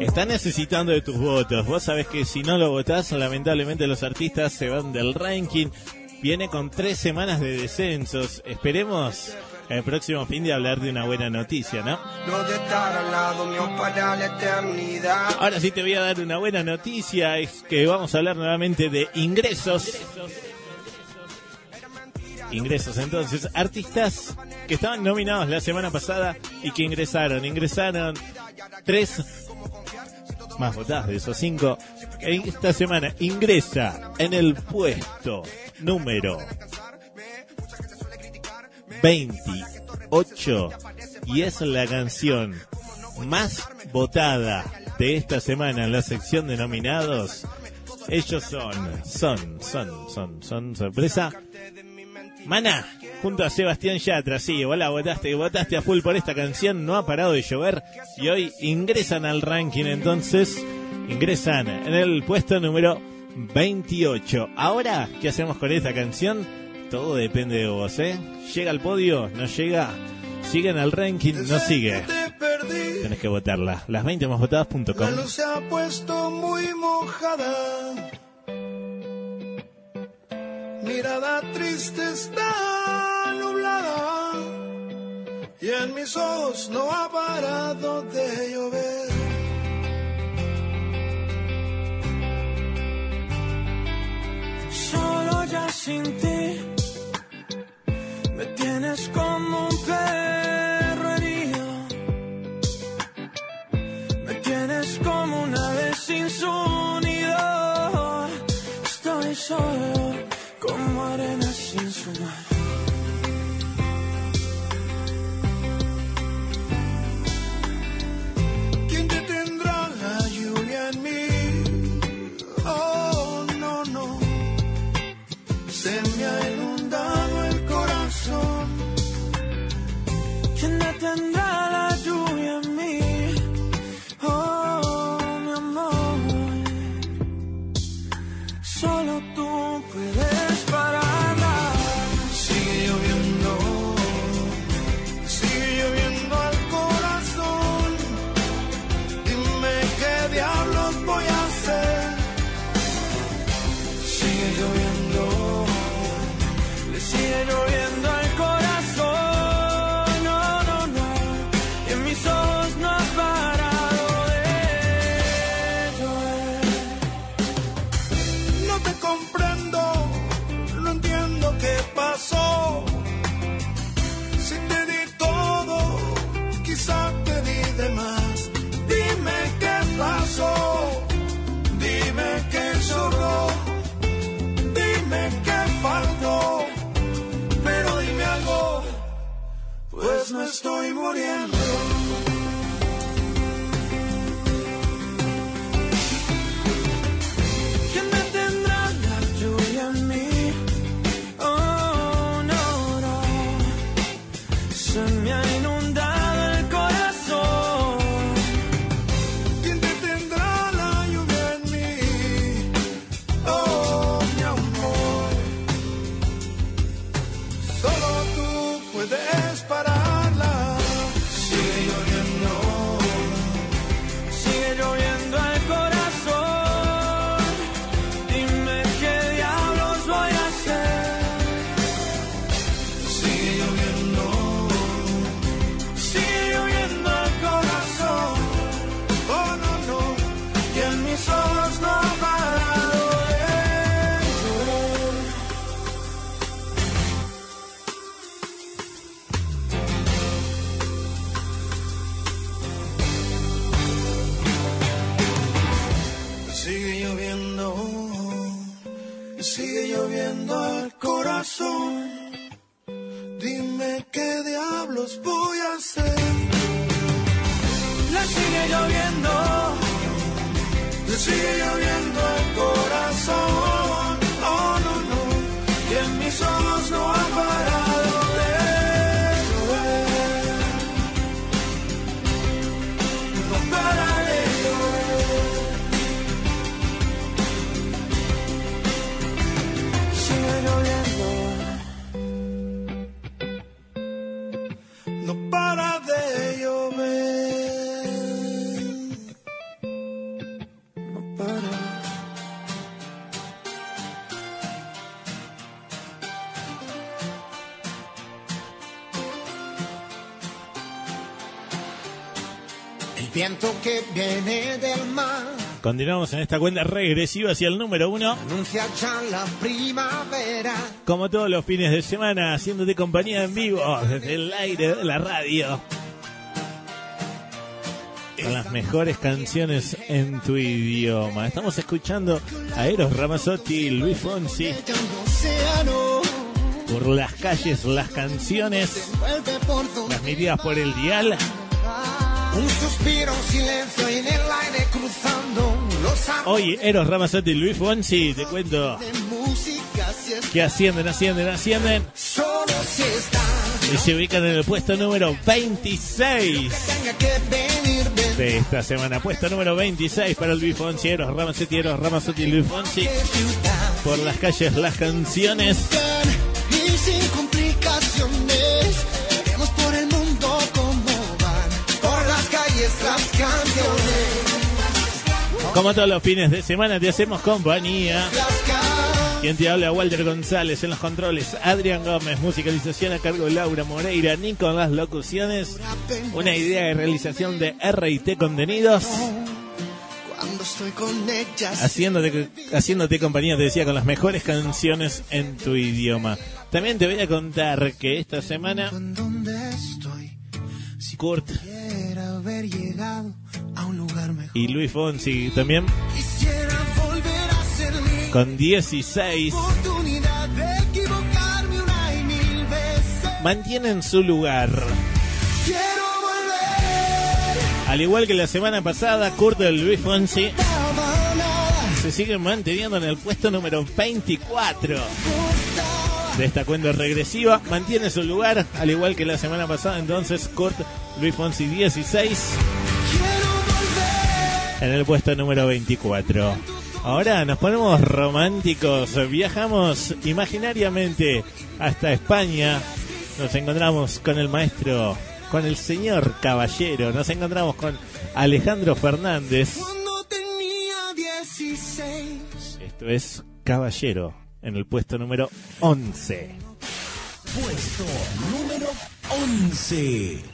Está necesitando de tus votos. Vos sabés que si no lo votás, lamentablemente los artistas se van del ranking. Viene con tres semanas de descensos. Esperemos el próximo fin de hablar de una buena noticia, ¿no? lo de estar al lado mío para la eternidad. Ahora sí te voy a dar una buena noticia. Es que vamos a hablar nuevamente de ingresos. Ingresos, entonces, artistas que estaban nominados la semana pasada y que ingresaron. Ingresaron tres más votadas de esos cinco. Esta semana ingresa en el puesto número 28 y es la canción más votada de esta semana en la sección de nominados. Ellos son, son, son, son, son, sorpresa. Mana, junto a Sebastián Yatra, sí, vos la votaste, votaste a full por esta canción, no ha parado de llover y hoy ingresan al ranking, entonces ingresan en el puesto número 28. Ahora, ¿qué hacemos con esta canción? Todo depende de vos, ¿eh? Llega al podio, no llega, sigue en el ranking, no sigue. Tenés que votarla. Las 20 más votadas.com. la luz se ha puesto muy mojada. Mirada triste está nublada y en mis ojos no ha parado de llover. Solo ya sin ti me tienes como un perro herido. Me tienes como una ave sin sonido. Estoy solo como arena sin su mar. ¿Quién detendrá la lluvia en mí? Oh, no, no. vendrá. Me estoy muriendo. Viento que viene del mar Continuamos en esta cuenta regresiva hacia el número uno. anuncia ya la primavera. Como todos los fines de semana, haciéndote compañía en vivo desde el aire de la radio. Con las mejores canciones en tu idioma. Estamos escuchando a Eros Ramazzotti y Luis Fonsi por las calles, las canciones transmitidas por el dial. Un suspiro, un silencio en el aire cruzando los Hoy Eros Ramazzotti y Luis Fonsi, te cuento que ascienden, ascienden, ascienden solo si está, y se ubican en el puesto número 26. tenga que venir de esta semana. Puesto número 26 para Luis Fonsi, Eros Ramazzotti, Eros Ramazzotti y Luis Fonsi. Por las calles, las canciones. Como todos los fines de semana, te hacemos compañía. Quien te habla, Walter González en los controles, Adrián Gómez, musicalización a cargo de Laura Moreira, Nico en las locuciones. Una idea de realización de RT Contenidos. Haciéndote, haciéndote compañía, te decía, con las mejores canciones en tu idioma. También te voy a contar que esta semana Kurt haber llegado a un lugar mejor. y Luis Fonsi también a con 16 oportunidad de equivocarme una y mil veces. mantienen su lugar. Quiero volver. Al igual que la semana pasada, Kurt y Luis Fonsi se siguen manteniendo en el puesto número 24 Gustaba. De esta cuenta regresiva. Mantiene su lugar, al igual que la semana pasada. Entonces, Kurt Luis Fonsi 16. En el puesto número 24. Ahora nos ponemos románticos, viajamos imaginariamente hasta España. Nos encontramos con el maestro, con el señor caballero. Nos encontramos con Alejandro Fernández. Cuando tenía 16. Esto es Caballero en el puesto número 11. Puesto número 11.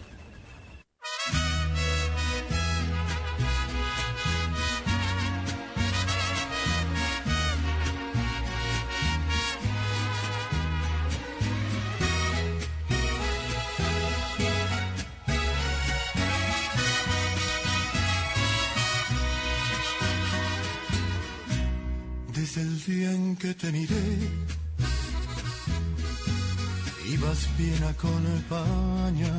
Te miré, ibas bien acompañada.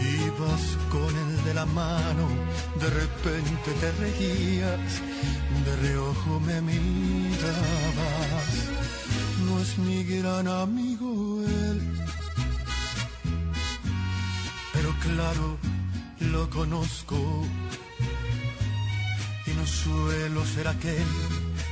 Ibas con el de la mano, de repente te reías, de reojo me mirabas. No es mi gran amigo él, pero claro, lo conozco y no suelo ser aquel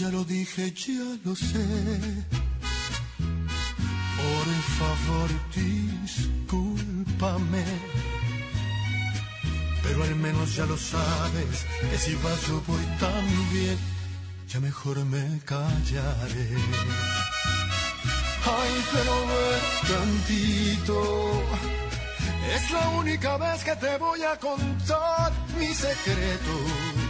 Ya lo dije, ya lo sé. Por favor, discúlpame. Pero al menos ya lo sabes, que si vas yo voy tan bien, ya mejor me callaré. Ay, pero ven tantito. Es la única vez que te voy a contar mi secreto.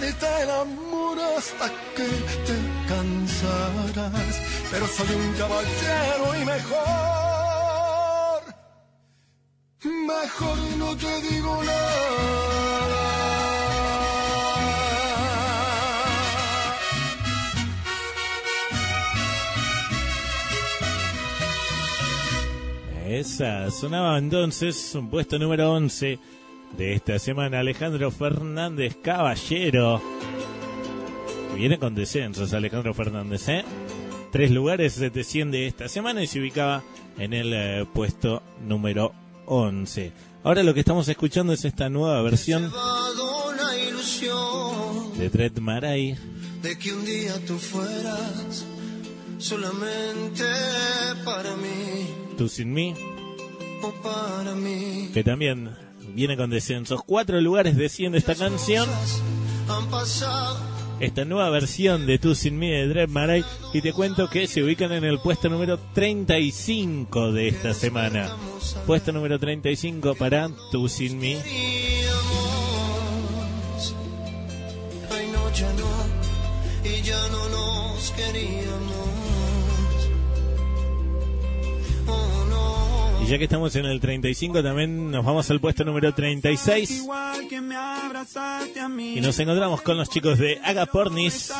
Hacerte el hasta que te cansarás. Pero soy un caballero y mejor, mejor no te digo nada. Esa sonaba entonces un puesto número 11 de esta semana. Alejandro Fernández Caballero. Viene con descensos Alejandro Fernández, ¿eh? Tres lugares se desciende esta semana y se ubicaba en el eh, puesto número 11. Ahora lo que estamos escuchando es esta nueva versión de Dred Maray. de que un día tú fueras solamente para mí Tú sin mí, o para mí. que también viene con descensos. Cuatro lugares desciende esta canción. Esta nueva versión de Tú Sin Mí de Dread Marai y te cuento que se ubican en el puesto número 35 de esta semana. Puesto número 35 para Tú Sin Mí. Ya que estamos en el 35 también nos vamos al puesto número 36 Igual que me abrazaste a mí. y nos encontramos con los chicos de Agapornis,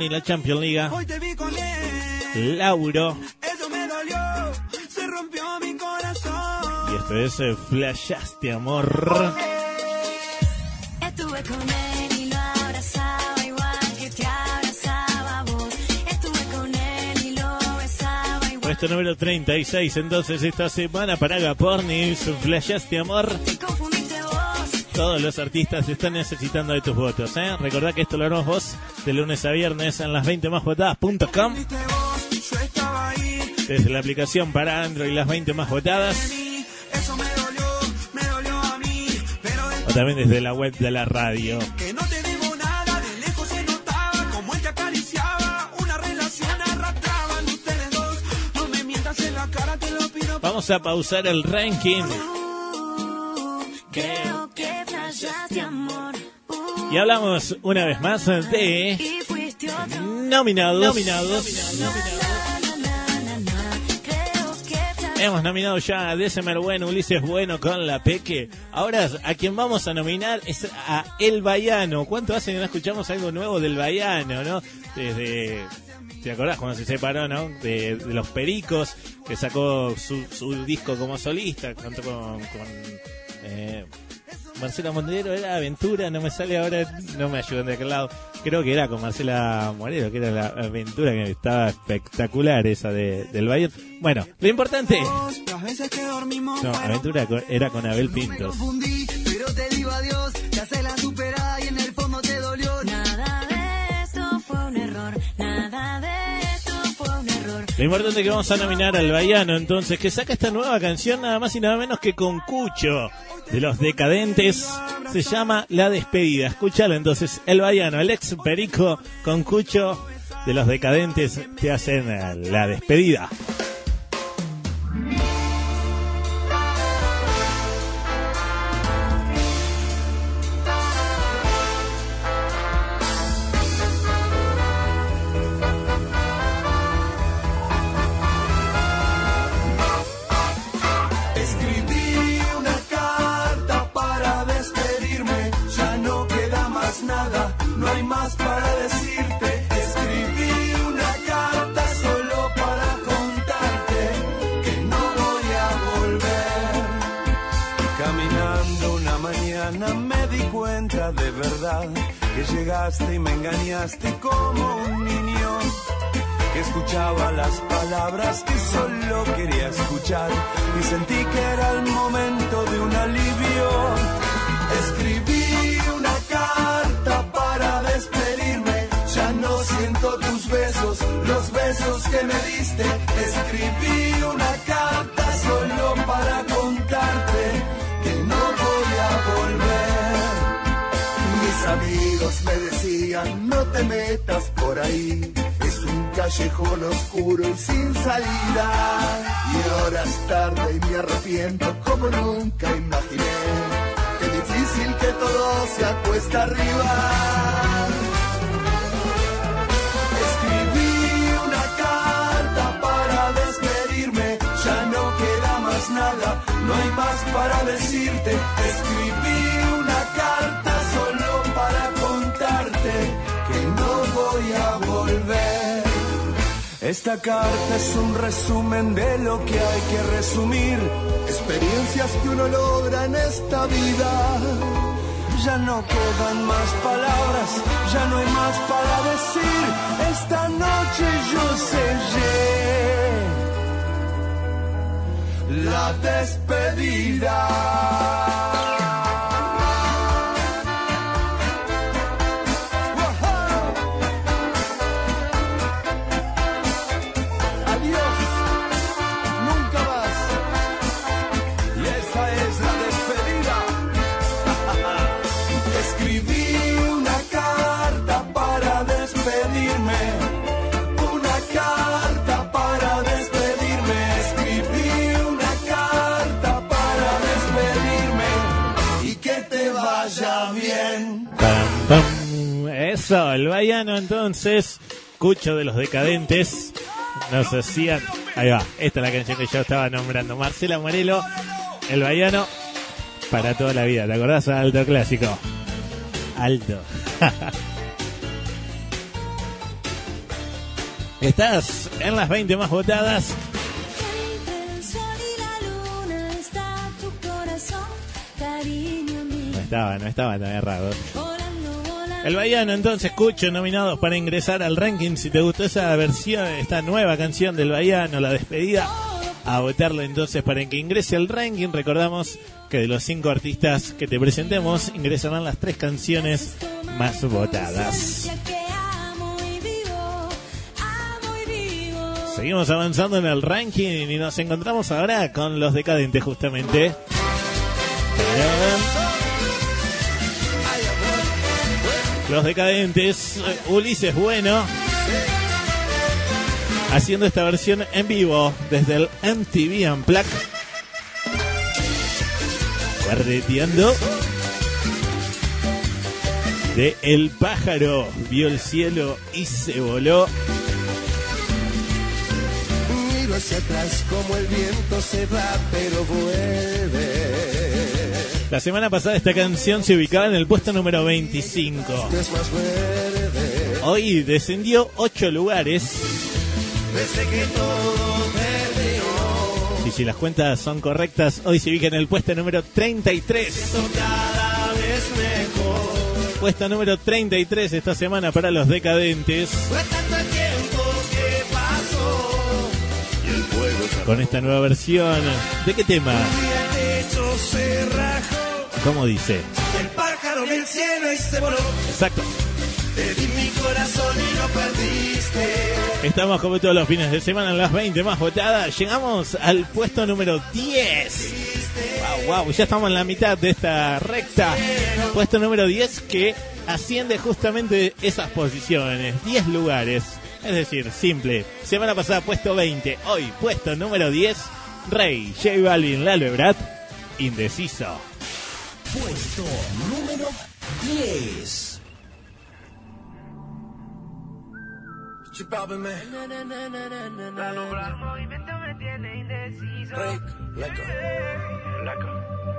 y la Champions League. Lauro y esto es eh, Flashaste Amor. Puesto número 36 entonces esta semana para Agapornis, Flashaste Amor. Todos los artistas están necesitando de tus votos, ¿eh? Recordá que esto lo haremos vos de lunes a viernes en las 20 másvotadas.com Viste vos, yo estaba ahí. desde la aplicación para Android las 20 más votadas o también desde la web de la radio. Vamos a pausar el ranking Creo que flashaste amor. Y hablamos una vez más de nominados. Nominados. Hemos nominado ya a December Bueno, Ulises Bueno con La Peque. Ahora a quien vamos a nominar es a El Baiano. ¿Cuánto hace que no escuchamos algo nuevo del Baiano, no? Desde... ¿Te acordás cuando se separó, no? De, de los Pericos, que sacó su, su disco como solista, cantó con... con eh, Marcela Montenegro era Aventura, no me sale ahora, no me ayudan de aquel lado. Creo que era con Marcela Moreno, que era la aventura que estaba espectacular esa de, del Bayern. Bueno, lo importante. No, aventura con- era con Abel Me Pintos. confundí, pero te digo adiós. Te hace la superada Lo importante es que vamos a nominar al Baiano, entonces, que saca esta nueva canción nada más y nada menos que con Cucho de los Decadentes. Se llama La Despedida. Escúchalo entonces, el Baiano, el ex Perico con Cucho de los Decadentes te hacen la despedida. De verdad que llegaste y me engañaste como un niño que escuchaba las palabras que solo quería escuchar y sentí que era el momento de un alivio. Escribí una carta para despedirme, ya no siento tus besos, los besos que me diste. Escribí una metas por ahí, es un callejón oscuro y sin salida. Y horas tarde y me arrepiento como nunca imaginé. Qué difícil que todo se acuesta arriba. Escribí una carta para despedirme, ya no queda más nada, no hay más para decirte. Escribí Esta carta es un resumen de lo que hay que resumir, experiencias que uno logra en esta vida. Ya no quedan más palabras, ya no hay más para decir. Esta noche yo sellé la despedida. El Baiano entonces, Cucho de los Decadentes, nos hacían... Ahí va, esta es la canción que yo estaba nombrando. Marcela Morelo, El Baiano, para toda la vida. ¿Te acordás? Alto clásico. Alto. (laughs) Estás en las 20 más votadas. Sol. No estaba, no estaba tan errado. El Baiano, entonces, escucho nominados para ingresar al ranking. Si te gustó esa versión, esta nueva canción del Baiano, la despedida, a votarlo entonces para que ingrese al ranking. Recordamos que de los cinco artistas que te presentemos, ingresarán las tres canciones más votadas. Seguimos avanzando en el ranking y nos encontramos ahora con los decadentes justamente. Los decadentes, eh, Ulises Bueno, haciendo esta versión en vivo desde el MTV Unplugged. Guardeteando de El pájaro vio el cielo y se voló. Miro hacia atrás como el viento se va, pero vuelve. La semana pasada esta canción se ubicaba en el puesto número 25. Es más verde. Hoy descendió 8 lugares. Y si las cuentas son correctas, hoy se ubica en el puesto número 33. Cada vez mejor. Puesto número 33 esta semana para los decadentes. Con esta nueva versión. ¿De qué tema? El. ¿Cómo dice? El pájaro del cielo y se voló. Exacto. Te di mi corazón y lo perdiste. Estamos como todos los fines de semana en las 20 más votadas. Llegamos al puesto número 10. Wow, wow, ya estamos en la mitad de esta recta. Puesto número 10 que asciende justamente esas posiciones. 10 lugares. Es decir, simple. Semana pasada puesto 20. Hoy puesto número 10. Rey, J Balvin, Lalo Ebrat. Indeciso. Puesto número 10. Chipábeme. Rick, leco.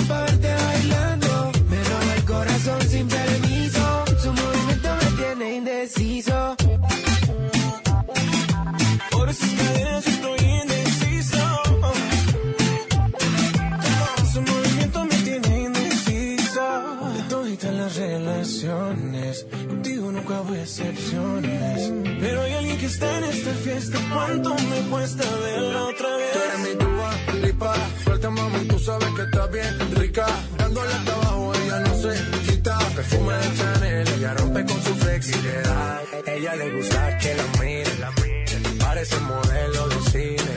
razón para verte bailando. Me roba el corazón sin permiso. Su movimiento me tiene indeciso. Por esas cadenas estoy indeciso. Su movimiento me tiene indeciso. De todas las relaciones, contigo nunca hubo excepciones. Pero hay alguien que está en esta fiesta. ¿Cuánto me cuesta verla Ella le gusta que la mire, parece modelo de cine.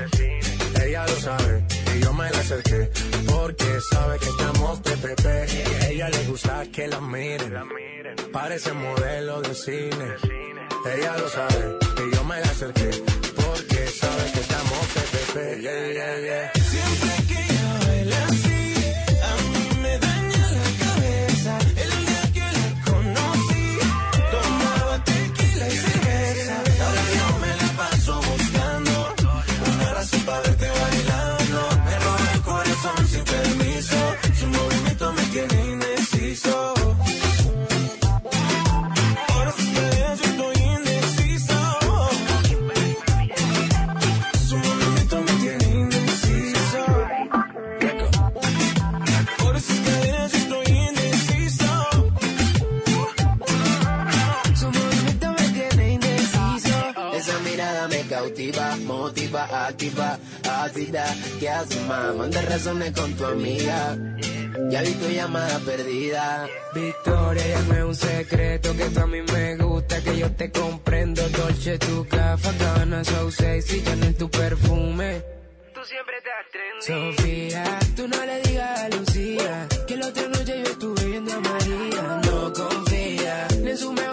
Ella lo sabe y yo me la acerqué porque sabe que estamos PPP. Ella le gusta que la miren, parece modelo de cine. Ella lo sabe y yo me la acerqué porque sabe que estamos PPP. Yeah, yeah, yeah. Ácida. ¿Qué haces, más? Manda razones con tu amiga. Ya vi tu llamada perdida. Victoria, ya no es un secreto que tú a mí me gusta, que yo te comprendo. Dolce, tu café, cabana, so sexy, ya no es tu perfume. Tú siempre estás trendy. Sofía, tú no le digas a Lucía que la otra noche yo estuve viendo a María. No confía ni en su mejor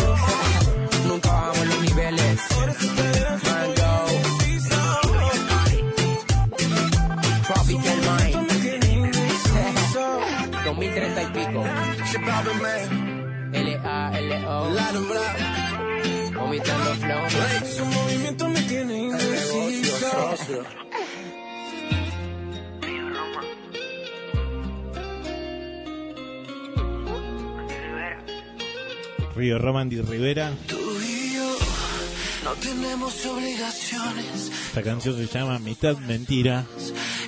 Río Romandi Rivera. Tú y yo no tenemos obligaciones Esta canción se llama Mitad Mentira,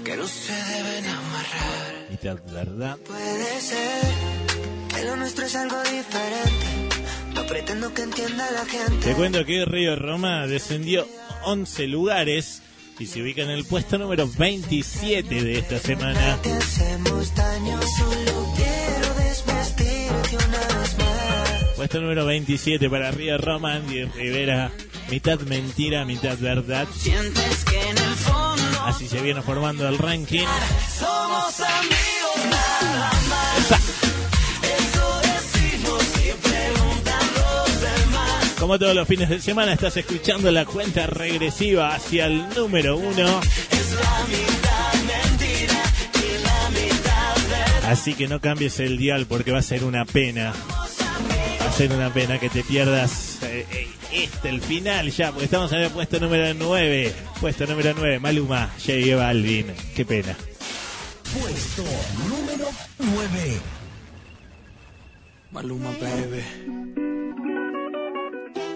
que no se deben amarrar. Mitad Verdad. Puede ser que lo nuestro es algo diferente. No pretendo que entienda la gente. Te cuento que Río Roma descendió 11 lugares y se ubica en el puesto número 27 de esta semana. Te hacemos daño, solo quiero Puesto número 27 para Río Roma, Andy Rivera. Mitad mentira, mitad verdad. Sientes que en el fondo Así se viene formando el ranking. somos amigos nada más. Y. Como todos los fines de semana, estás escuchando la cuenta regresiva hacia el número uno. Es la mitad mentira y la mitad verdad. Así que no cambies el dial porque va a ser una pena. Ser una pena que te pierdas eh, eh, este, el final ya, porque estamos en el puesto número 9. Puesto número 9, Maluma, J Balvin. Qué pena. Puesto número 9. Maluma, baby.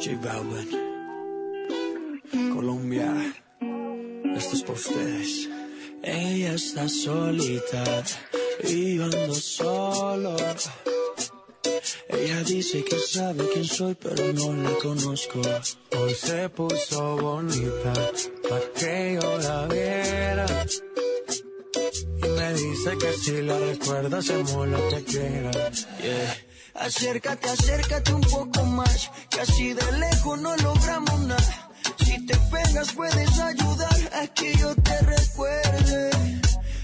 J Balvin. Colombia. Esto es para ustedes. Ella está solita y yo ando solo. Ella dice que sabe quién soy, pero no la conozco. Hoy se puso bonita pa' que yo la viera. Y me dice que si la recuerda hacemos lo que quiera. Acércate, acércate un poco más, que así de lejos no logramos nada. Si te pegas puedes ayudar a que yo te recuerde.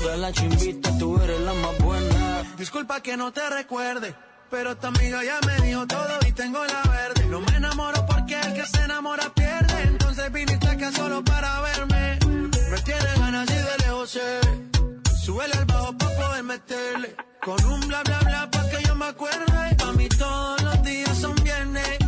Todas las chimbitas, tú eres la más buena. Disculpa que no te recuerde. Pero tu amiga ya me dijo todo y tengo la verde. No me enamoro porque el que se enamora pierde. Entonces viniste acá solo para verme. Me tiene ganas y de lejos sé. Súbele al bajo pa' poder meterle. Con un bla bla bla pa' que yo me acuerde. Pa' mí todos los días son viernes.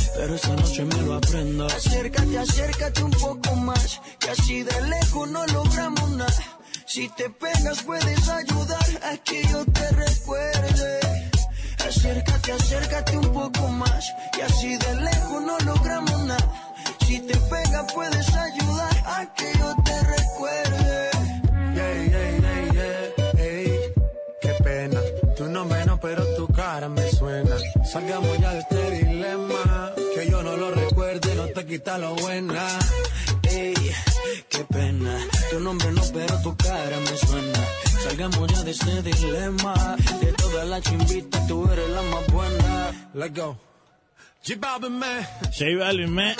Pero esta noche me lo aprendo. Acércate, acércate un poco más. Que así de lejos no logramos nada. Si te pegas puedes ayudar a que yo te recuerde. Acércate, acércate un poco más. Y así de lejos no logramos nada, si te pega puedes ayudar a que yo te recuerde. Quita lo buena. Ey, qué pena. Tu nombre no, pero tu cara me suena. Salgamos ya de este dilema. De todas las chimbitas, tú eres la más buena. Let's go. J Balvin, man. J Balvin, me.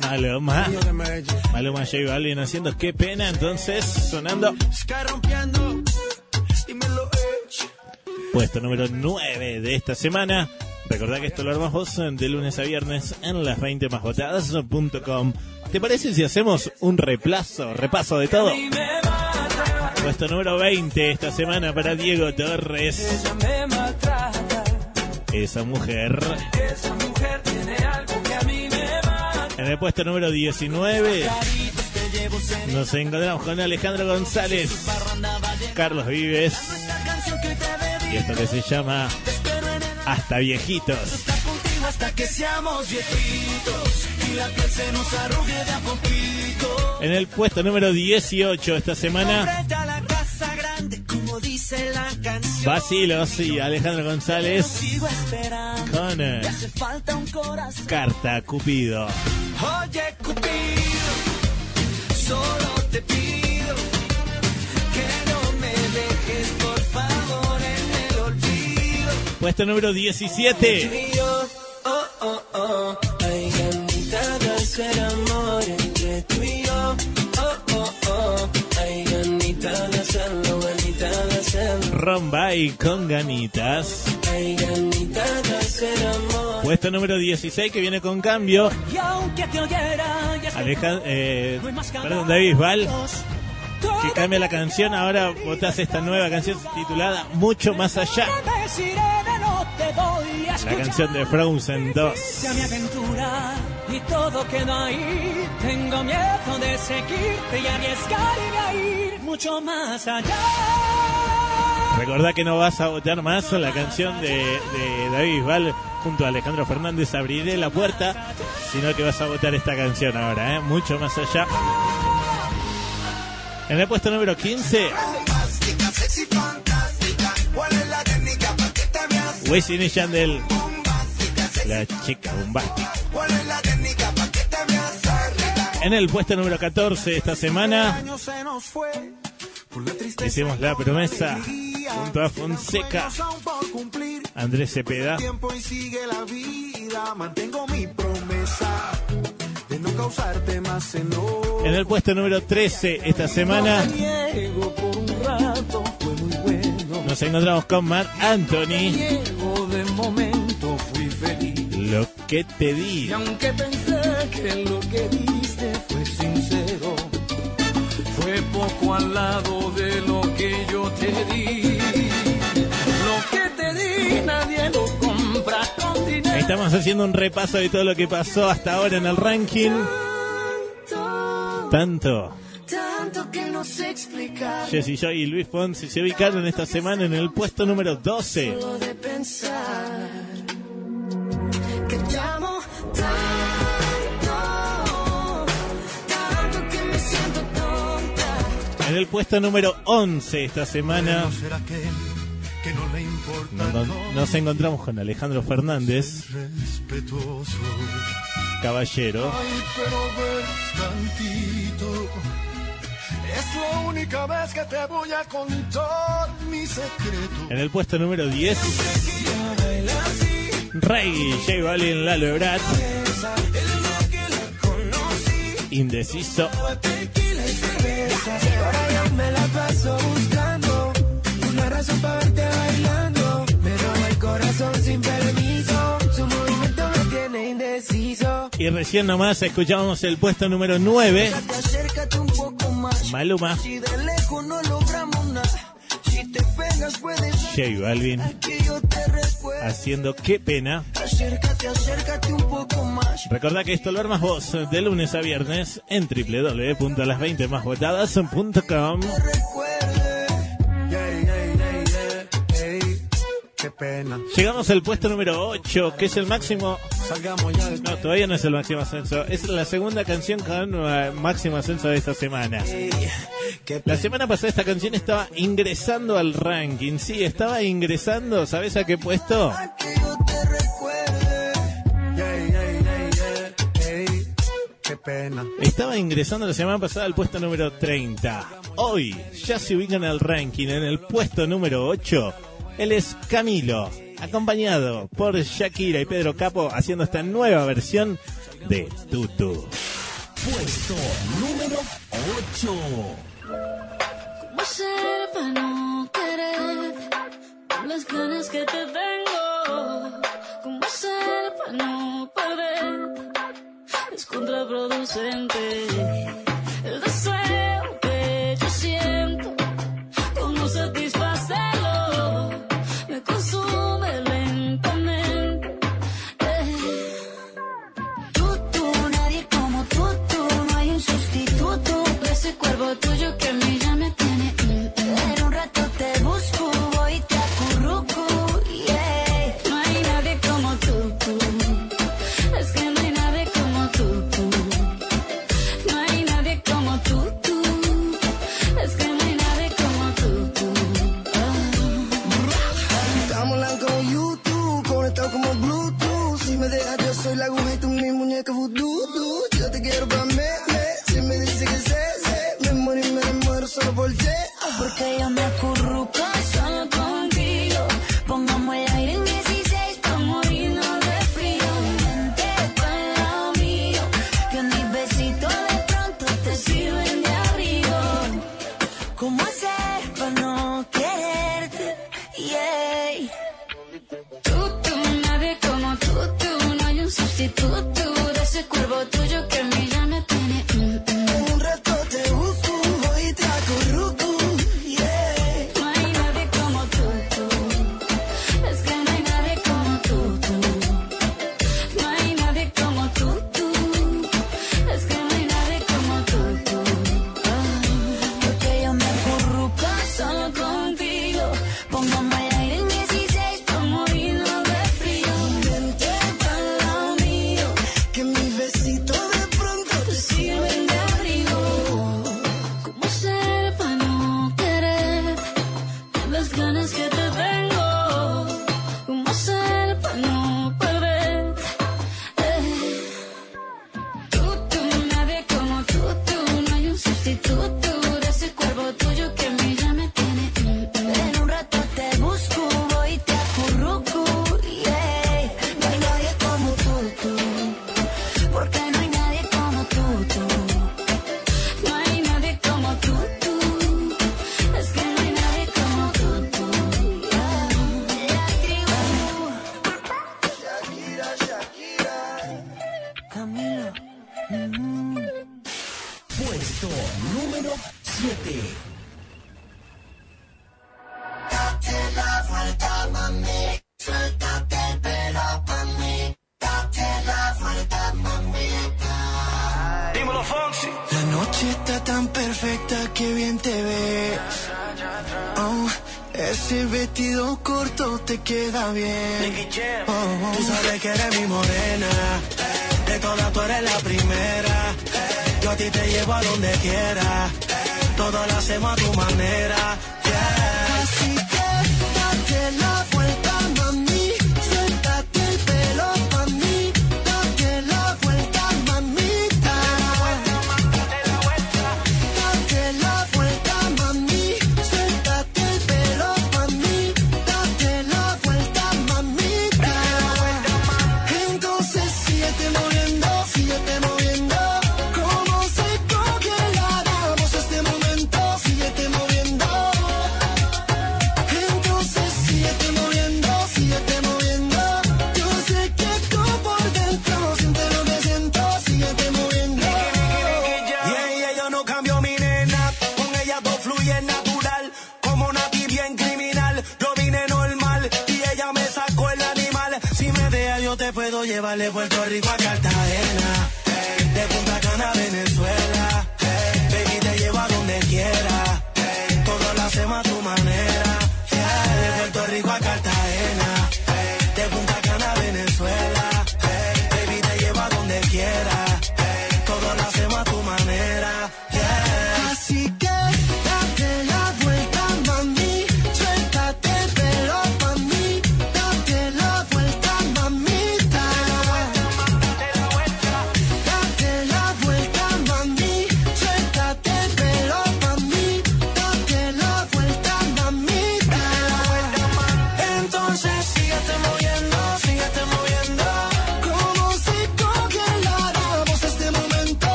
Maluma. Maluma J Balvin haciendo qué pena, entonces sonando Sky rompiendo. Dímelo, eh. puesto número 9 de esta semana. Recordá que esto lo armamos de lunes a viernes en las 20 más votadas.com. ¿Te parece si hacemos un repaso, repaso de todo? Puesto número 20 esta semana para Diego Torres. Esa mujer. En el puesto número 19 nos encontramos con Alejandro González, Carlos Vives y esto que se llama Hasta Viejitos. En el puesto número 18 esta semana. Vacilos y Alejandro González con eh. Carta Cupido. Oye, Cupido, solo te pido ganita de hacerlo. Rombay con ganitas. Puesto número 16 que viene con cambio. Y aunque te oyera, ya Aleja, eh, perdón, David Val, que cambia la canción. Ahora votás esta nueva canción titulada Mucho Más Allá. La canción de Frozen 2. Ya mi aventura y todo queda ahí. Tengo miedo de seguirte y arriesgarme a ir mucho más allá. Recordá que no vas a votar más la canción de, de David Val junto a Alejandro Fernández Abriré la puerta, sino que vas a votar esta canción ahora, ¿eh? mucho más allá. En el puesto número 15, Fantástica, sexy, fantástica. ¿Cuál es la técnica para que te veas Wisin y? Sexy, la chica bombástica. En el puesto número 14 esta semana, hicimos la promesa junto a Fonseca. Andrés Cepeda. Mantengo mi promesa no causarte más enojo. En el puesto número 13 esta semana nos encontramos con Mark Anthony, Niego de momento, fui feliz. lo que te di. Y aunque pensé que lo que diste fue sincero, fue poco al lado de lo que yo te di. Lo que te di nadie lo. Estamos haciendo un repaso de todo lo que pasó hasta ahora en el ranking. Tanto Tanto que no sé explicar. Jessy Joy y Luis Fonsi se ubicaron esta semana en el puesto número 12. Solo de pensar que te amo tanto, tanto que me siento tonta. En el puesto número 11 esta semana ¿Será que, que no le importa nos, encontramos con Alejandro Fernández, caballero. Ay, pero ven tantito. Es la única vez que te voy a contar mi secreto. En el puesto número 10, Rey, J Balvin, Lalo Ebrard, indeciso. Ahora yo me la paso buscando una razón para verte bailando. Me roba el corazón sin permiso. Su movimiento me tiene indeciso. Y recién nomás escuchábamos el puesto número 9, Acércate un poco más. Maluma, Si de lejos no logramos nada. Si te pegas puedes J Balvin, haciendo qué pena. Acércate, acércate un poco más. Recordá que esto lo armas vos de lunes a viernes en Llegamos al puesto número 8, que es el máximo. Salgamos ya del No, todavía no es el máximo ascenso. Es la segunda canción con uh, máximo ascenso de esta semana. La semana pasada esta canción estaba ingresando al ranking. Sí, estaba ingresando. ¿Sabes a qué puesto? Pena. Estaba ingresando la semana pasada al puesto número 30. Hoy ya se ubican al ranking en el puesto número 8 él es Camilo, acompañado por Shakira y Pedro Capo haciendo esta nueva versión de Tutu. Puesto número 8. ¿Cómo hacer para no querer? Con las ganas que te tengo. ¿Cómo hacer para no perder? Es contraproducente. say I'm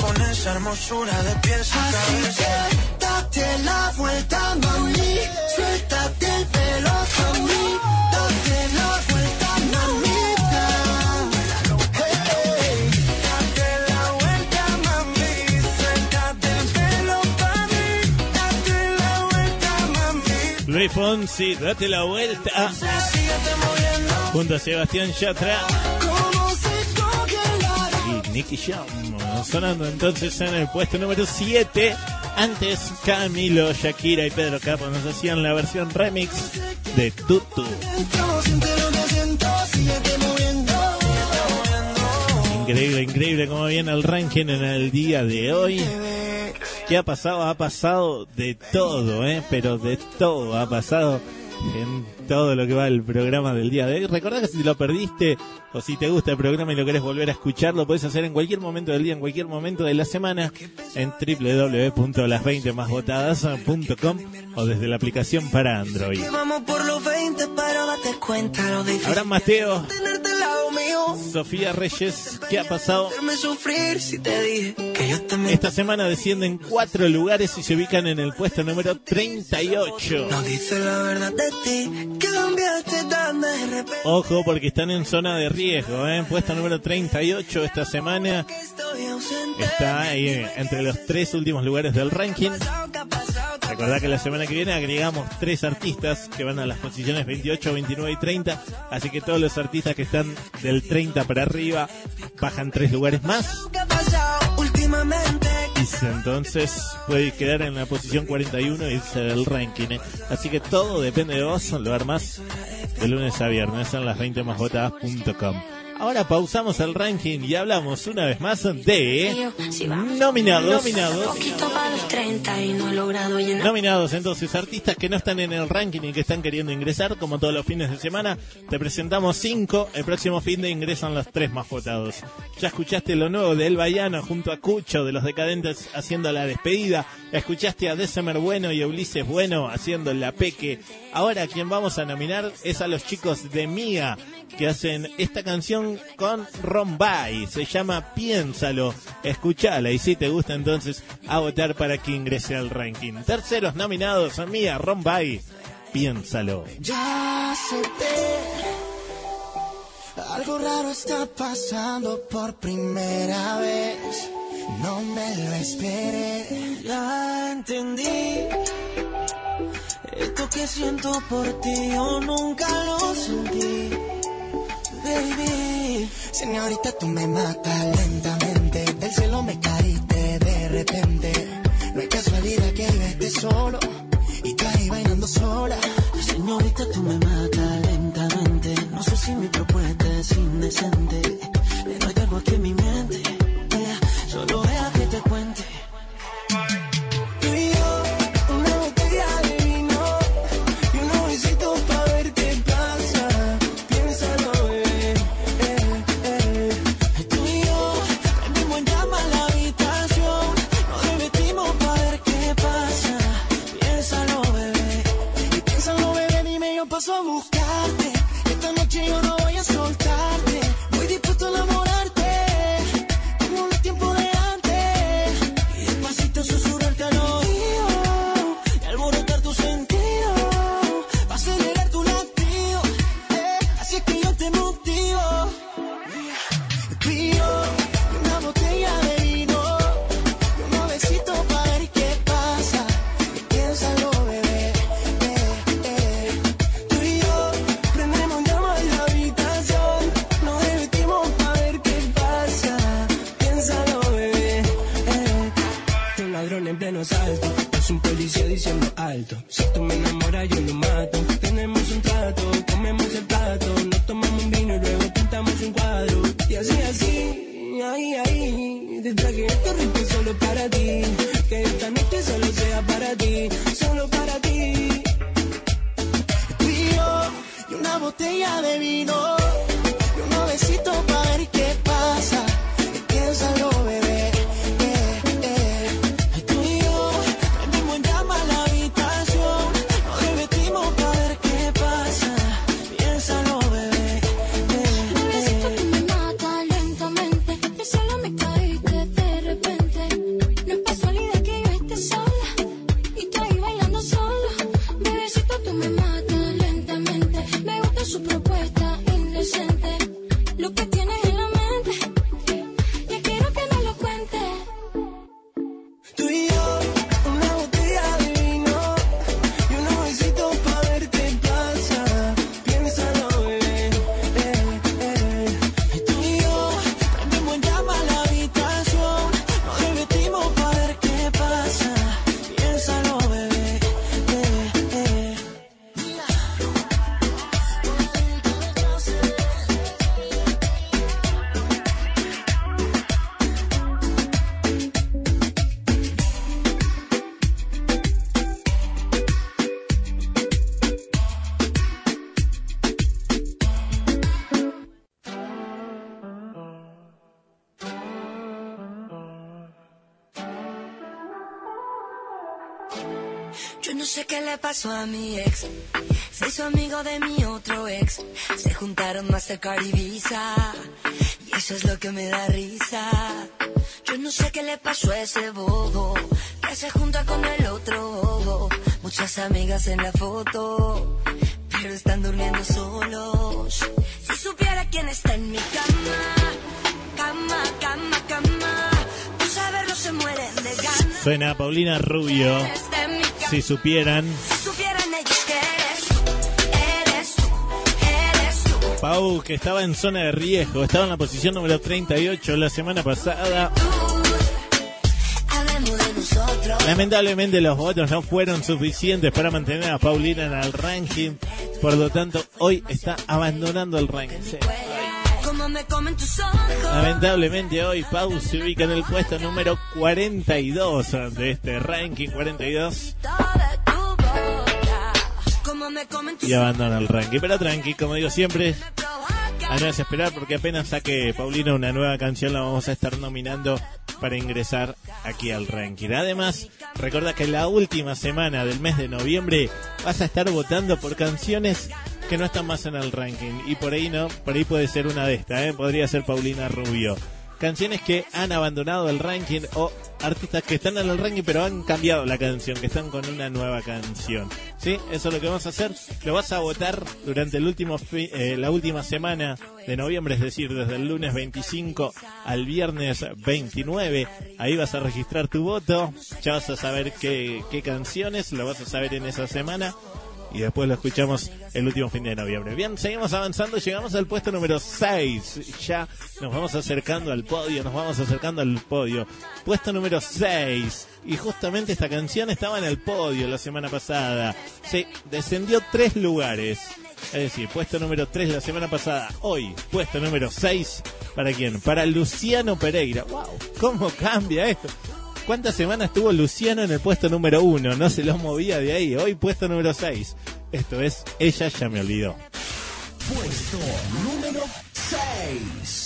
con esa hermosura de pies a Así cabeza. que date la vuelta, mami. Suéltate el pelo, mami. Date la vuelta, mamita. Hey. Date la vuelta, mami. Suéltate el pelo pa' mí. Date la vuelta, mami. Luis Fonsi, date la vuelta. Junto a Sebastián Yatra Nicky Jam. Sonando entonces en el puesto número 7. Antes Camilo, Shakira y Pedro Capo nos hacían la versión remix de Tutu. Increíble, increíble cómo viene el ranking en el día de hoy. ¿Qué ha pasado? Ha pasado de todo, ¿eh? Pero de todo ha pasado en todo lo que va el programa del día de hoy. Recordá que si lo perdiste o si te gusta el programa y lo querés volver a escuchar, lo podés hacer en cualquier momento del día, en cualquier momento de la semana, en www.las20másvotadas.com o desde la aplicación para Android. Vamos por los 20, pero date cuenta lo difícil. Abraham Mateo. Sofía Reyes, ¿qué ha pasado? Esta semana descienden cuatro lugares y se ubican en el puesto número 38. No dice la verdad de ti. Ojo porque están en zona de riesgo, ¿eh? Puesto número 38 esta semana. Está ahí entre los tres últimos lugares del ranking. Recordá que la semana que viene agregamos tres artistas que van a las posiciones 28, 29 y 30. Así que todos los artistas que están del 30 para arriba bajan tres lugares más. ¿Qué ha pasado últimamente? Entonces puede quedar en la posición 41 y irse del ranking. ¿eh? Así que todo depende de vos. Lo armás de lunes a viernes en las 20 másvotadas.com. Ahora pausamos el ranking y hablamos una vez más de nominados. Nominados. Poquito para los 30 y no he logrado llenar. Nominados, entonces, artistas que no están en el ranking y que están queriendo ingresar, como todos los fines de semana, te presentamos cinco. El próximo fin de ingresan los tres más votados. Ya escuchaste lo nuevo de El Bayano junto a Cucho de los Decadentes haciendo la despedida. Escuchaste a December Bueno y a Ulises Bueno haciendo la peque. Ahora quien vamos a nominar es a los chicos de Mía que hacen esta canción con Rombay. Se llama Piénsalo. Escuchala y si te gusta entonces a votar para que ingrese al ranking. Terceros nominados a Mía, Rombay. Piénsalo. Ya se algo raro está pasando por primera vez. No me lo esperé. Ya entendí. Esto que siento por ti yo nunca lo sentí. Baby. Señorita, tú me matas lentamente. Del cielo me caíste de repente. No hay casualidad que yo solo y tú ahí bailando sola. Señorita, tú me matas lentamente. No sé si mi propuesta es indecente. Pero hay algo aquí en mi mente. Dime, es un policía diciendo alto. Si tú me enamoras, yo lo mato. Tenemos un trato, comemos el plato, nos tomamos un vino y luego pintamos un cuadro. Y así, así, ahí, ahí. Te traje esto rico solo para ti. Que esta noche solo sea para ti, solo para ti. Tú y y una botella de vino, pasó a mi ex. Se hizo amigo de mi otro ex. Se juntaron Mastercard y Visa. Y eso es lo que me da risa. Yo no sé qué le pasó a ese bobo. Que se junta con el otro bobo. Muchas amigas en la foto. Pero están durmiendo solos. Si supiera quién está en mi cama. Cama, cama, cama. Por saberlo se mueren de ganas. Suena Paulina Rubio. Si supieran Pau, que estaba en zona de riesgo, estaba en la posición número 38 la semana pasada. Lamentablemente los votos no fueron suficientes para mantener a Paulina en el ranking. Por lo tanto, hoy está abandonando el ranking. Lamentablemente hoy Pau se ubica en el puesto número 42 de este ranking 42 y abandona el ranking. Pero tranqui, como digo siempre, a no desesperar porque apenas saque Paulina una nueva canción la vamos a estar nominando para ingresar aquí al ranking. Además, recuerda que la última semana del mes de noviembre vas a estar votando por canciones que no están más en el ranking y por ahí no, por ahí puede ser una de estas, ¿eh? podría ser Paulina Rubio. Canciones que han abandonado el ranking o artistas que están en el ranking pero han cambiado la canción, que están con una nueva canción. ¿Sí? Eso es lo que vamos a hacer. Lo vas a votar durante el último eh, la última semana de noviembre, es decir, desde el lunes 25 al viernes 29. Ahí vas a registrar tu voto. Ya vas a saber qué, qué canciones, lo vas a saber en esa semana y después lo escuchamos el último fin de noviembre. Bien, seguimos avanzando, llegamos al puesto número 6. Ya nos vamos acercando al podio, nos vamos acercando al podio. Puesto número 6. Y justamente esta canción estaba en el podio la semana pasada. Se descendió tres lugares. Es decir, puesto número 3 la semana pasada. Hoy, puesto número 6. ¿Para quién? Para Luciano Pereira. ¡Wow! ¿Cómo cambia esto? ¿Cuántas semanas tuvo Luciano en el puesto número uno? No se lo movía de ahí. Hoy puesto número 6. Esto es Ella ya me olvidó. Puesto número 6.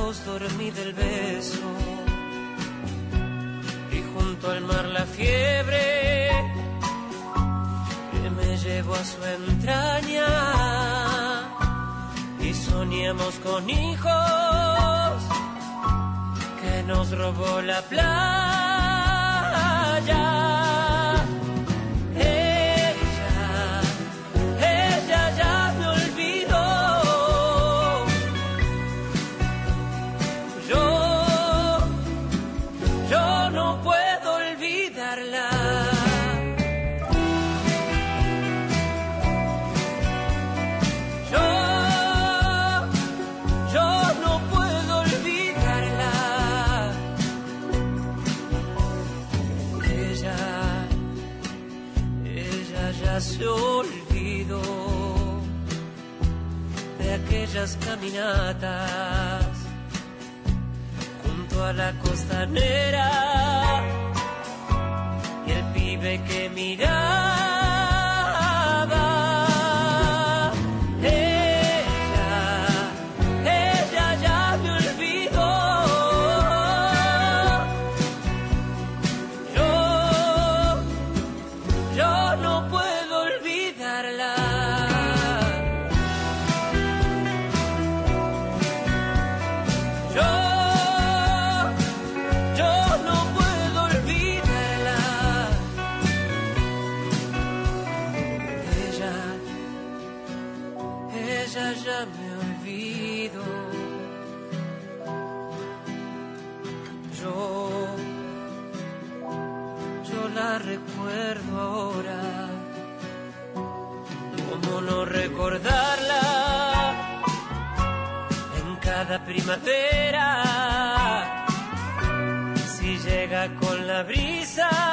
su voz dormida el beso y junto al mar la fiebre que me llevó a su entraña y soñamos con hijos que nos robó la playa. Caminatas junto a la costanera y el pibe que miraba. Primavera, si llega con la brisa,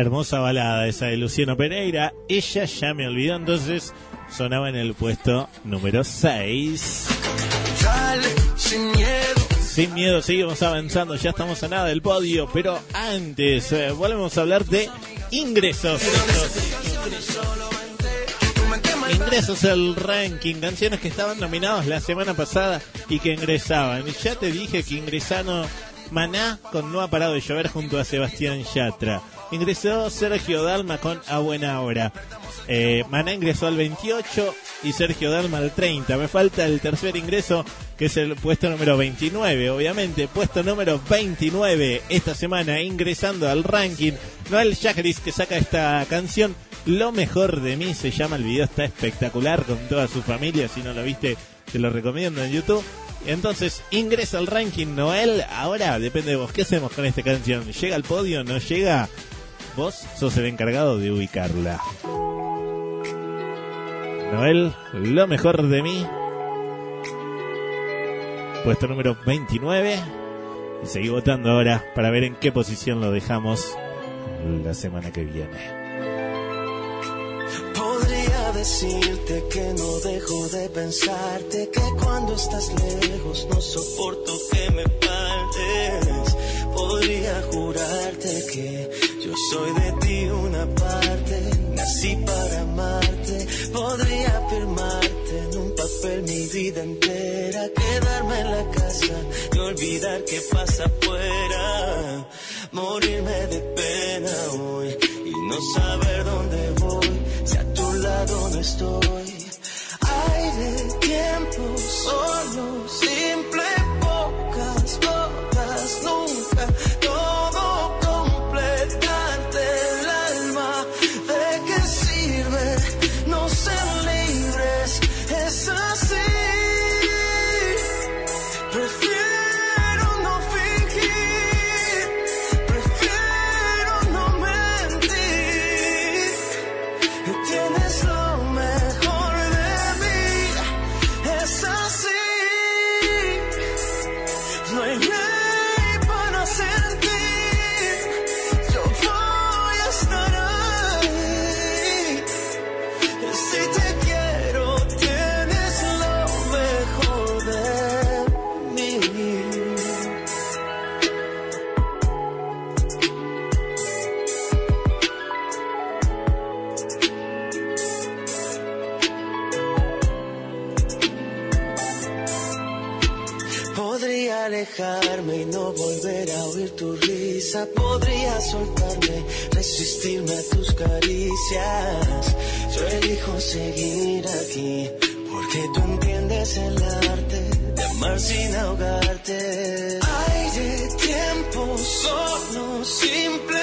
Hermosa balada esa de Luciano Pereira. Ella ya me olvidó, entonces sonaba en el puesto número 6. Dale, sin miedo. Sin miedo, seguimos avanzando, ya estamos a nada del podio, pero antes eh, volvemos a hablar de ingresos. Ingresos al ranking, canciones que estaban nominadas la semana pasada y que ingresaban. Y ya te dije que ingresaron Maná con No ha parado de llover junto a Sebastián Yatra. Ingresó Sergio Dalma con A Buena Hora. Eh, Maná ingresó al 28 y Sergio Dalma al 30. Me falta el tercer ingreso, que es el puesto número 29, obviamente. Puesto número 29 esta semana, ingresando al ranking. Noel Jacquelis, que saca esta canción. Lo mejor de mí se llama. El video está espectacular con toda su familia. Si no lo viste, te lo recomiendo en YouTube. Entonces, ingresa al ranking Noel. Ahora depende de vos. ¿Qué hacemos con esta canción? ¿Llega al podio? ¿No llega? Vos sos el encargado de ubicarla. Noel, lo mejor de mí. Puesto número 29. Y seguí votando ahora para ver en qué posición lo dejamos la semana que viene. Podría decirte que no dejo de pensarte, que cuando estás lejos no soporto que me faltes. Podría jurarte que yo soy de ti una parte, nací para amarte. Podría firmarte en un papel mi vida entera, quedarme en la casa y olvidar qué pasa afuera. Morirme de pena hoy y no saber dónde voy, si a tu lado no estoy. Aire, tiempo, solo, Y no volver a oír tu risa. Podría soltarme, resistirme a tus caricias. Yo elijo seguir aquí porque tú entiendes el arte de amar sin ahogarte. Aire, tiempo, solo, simple,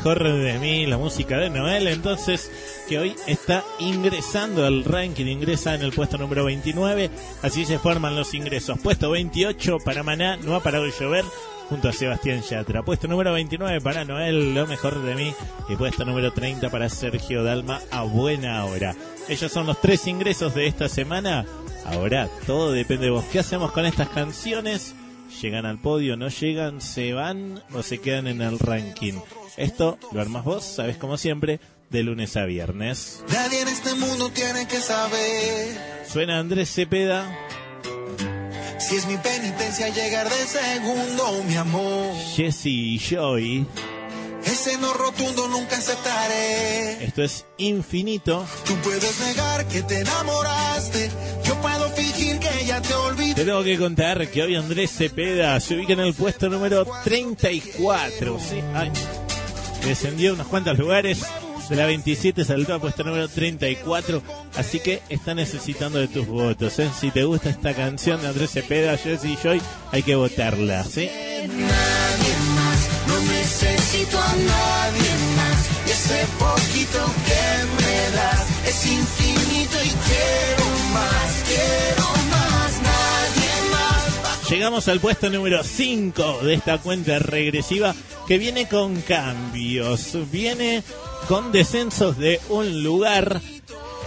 mejor de mí, la música de Noel, entonces que hoy está ingresando al ranking, ingresa en el puesto número 29, así se forman los ingresos. Puesto 28 para Maná, no ha parado de llover, junto a Sebastián Yatra. Puesto número 29 para Noel, lo mejor de mí, y puesto número 30 para Sergio Dalma, a buena hora. Ellos son los tres ingresos de esta semana. Ahora todo depende de vos. ¿Qué hacemos con estas canciones? ¿Llegan al podio? ¿No llegan? ¿Se van o se quedan en el ranking? Esto lo armas vos, sabes como siempre, de lunes a viernes. Nadie en este mundo tiene que saber Suena Andrés Cepeda, si es mi penitencia llegar de segundo, mi amor. Jesse y Joy. Ese no rotundo nunca aceptaré. Esto es infinito. Tú puedes negar que te enamoraste. Yo puedo fingir que ya te olvidé. Te tengo que contar que hoy Andrés Cepeda se ubica en el puesto número 34. ¿sí? Ay, descendió unos cuantos lugares. De la 27 saltó al puesto número 34. Así que está necesitando de tus votos. ¿eh? Si te gusta esta canción de Andrés Cepeda, Jesse y Joy, hay que votarla. ¿sí? Nadie más, no necesito a nadie más. Ese poquito que me das es infinito y quiero más, quiero más. Llegamos al puesto número 5 de esta cuenta regresiva que viene con cambios, viene con descensos de un lugar.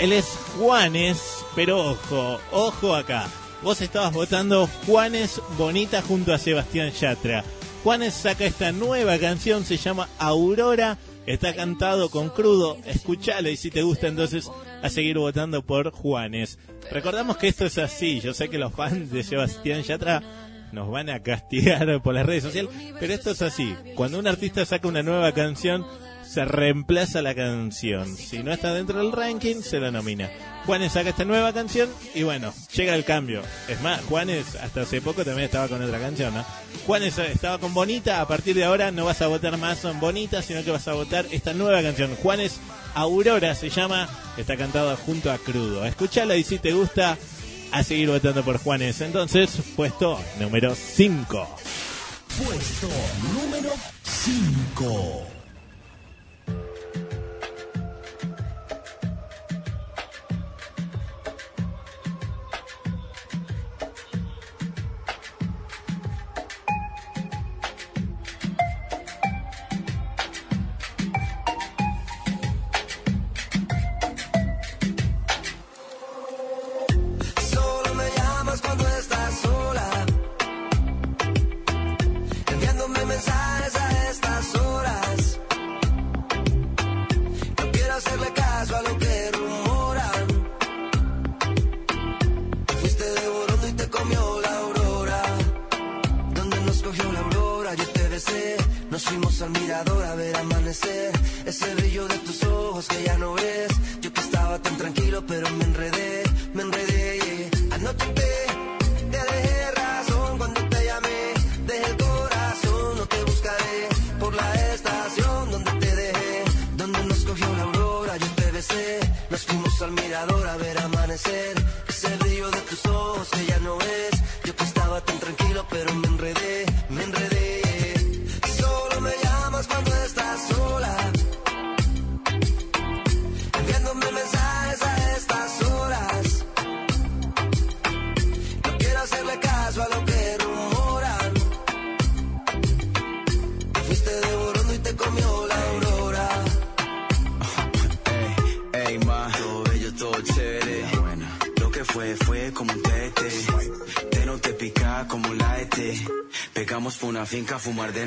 Él es Juanes, pero ojo, ojo acá. Vos estabas votando Juanes Bonita junto a Sebastián Yatra. Juanes saca esta nueva canción, se llama Aurora, está cantado con crudo, escuchala y si te gusta entonces a seguir votando por Juanes. Recordamos que esto es así, yo sé que los fans de Sebastián Yatra nos van a castigar por las redes sociales, pero esto es así. Cuando un artista saca una nueva canción, se reemplaza la canción. Si no está dentro del ranking, se la nomina. Juanes saca esta nueva canción y bueno, llega el cambio. Es más, Juanes hasta hace poco también estaba con otra canción, ¿no? Juanes estaba con Bonita, a partir de ahora no vas a votar más en Bonita, sino que vas a votar esta nueva canción. Juanes Aurora se llama, está cantada junto a Crudo. Escúchala y si te gusta, a seguir votando por Juanes. Entonces, puesto número 5. Puesto número 5. Una finca a fumar de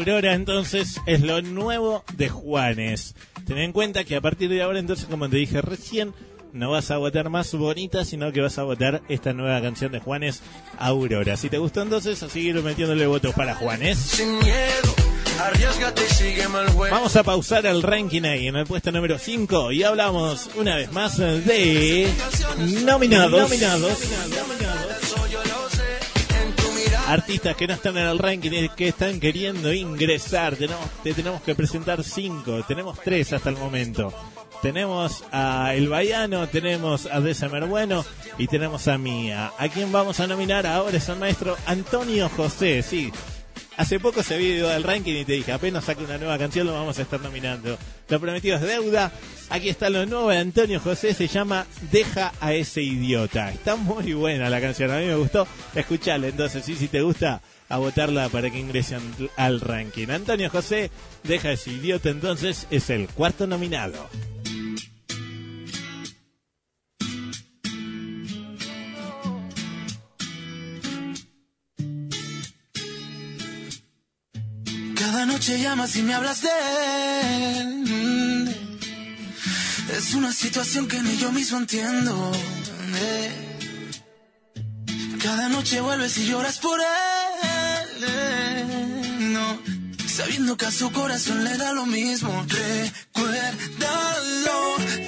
Aurora entonces es lo nuevo de Juanes. Ten en cuenta que a partir de ahora entonces, como te dije recién, no vas a votar más bonita, sino que vas a votar esta nueva canción de Juanes, Aurora. Si te gustó entonces, a seguir metiéndole votos para Juanes. Sin miedo, arriesgate y el juego. Vamos a pausar el ranking ahí en el puesto número 5 y hablamos una vez más de nominados. Nominados. Artistas que no están en el ranking y que están queriendo ingresar. Tenemos, te tenemos que presentar cinco. Tenemos tres hasta el momento. Tenemos a El Baiano, tenemos a Desamer Bueno y tenemos a Mía. ¿A quién vamos a nominar ahora? Es el maestro Antonio José, sí. Hace poco se había ido del ranking y te dije, apenas saque una nueva canción lo vamos a estar nominando. Lo prometido es deuda. Aquí está lo nuevo de Antonio José, se llama Deja a ese idiota. Está muy buena la canción, a mí me gustó. Escuchala entonces, sí, si te gusta, a votarla para que ingresen al ranking. Antonio José, Deja a ese idiota entonces, es el cuarto nominado. Cada noche llamas y me hablas de él. Es una situación que ni yo mismo entiendo. eh. Cada noche vuelves y lloras por él. eh. No, sabiendo que a su corazón le da lo mismo. Recuérdalo,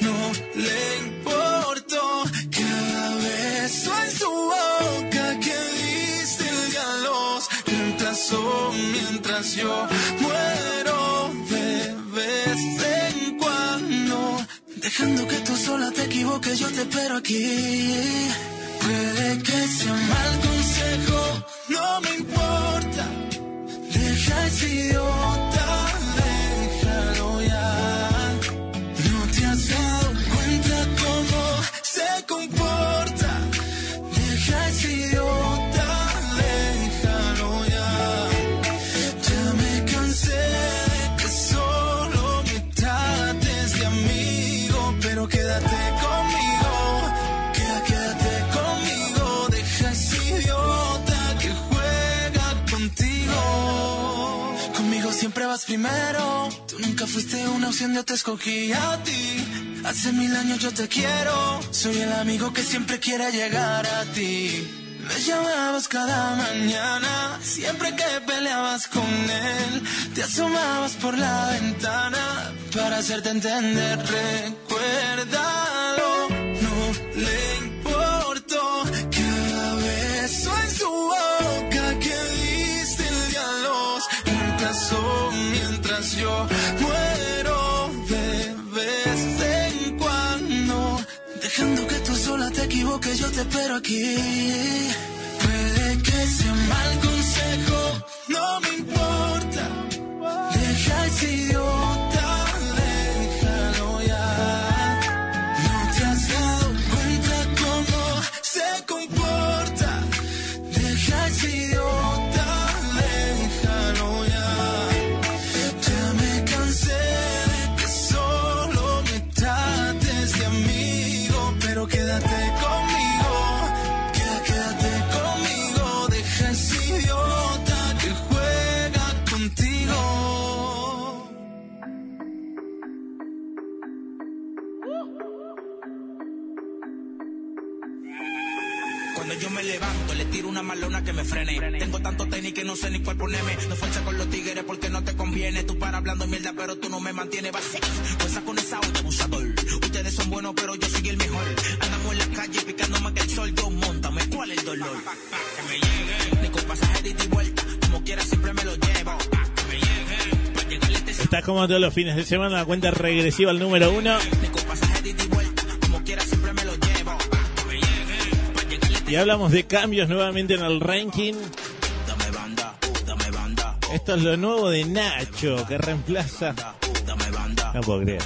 no le importó. Cada beso en su boca los reemplazó mientras yo muero de vez en cuando. Dejando que tú sola te equivoques, yo te espero aquí. Puede que sea mal consejo, no me importa. Deja ese idiota, Primero. Tú nunca fuiste una opción, yo te escogí a ti. Hace mil años yo te quiero. Soy el amigo que siempre quiere llegar a ti. Me llamabas cada mañana, siempre que peleabas con él, te asomabas por la ventana para hacerte entender. Recuérdalo, no le te espero aquí. Puede que sea mal consejo, no me importa. Una malona que me frene. Tengo tanto tenis que no sé ni cuál ponerme. No fuerza con los tigres porque no te conviene. Tú para hablando mierda, pero tú no me mantienes vacío. Fuerza con esa auto abusador. Ustedes son buenos, pero yo soy el mejor. Andamos en la calle picando más que el sol. Yo montame, ¿cuál es el dolor? Que me llegue. Ni con pasaje de ida y vuelta. Como quiera siempre me lo llevo. Que me llegue. Pa' llegarle Estás como todos los fines de semana, la cuenta regresiva al número uno. Ni con pasaje de ida y vuelta. Y hablamos de cambios nuevamente en el ranking. Esto es lo nuevo de Nacho, que reemplaza. No puedo creer.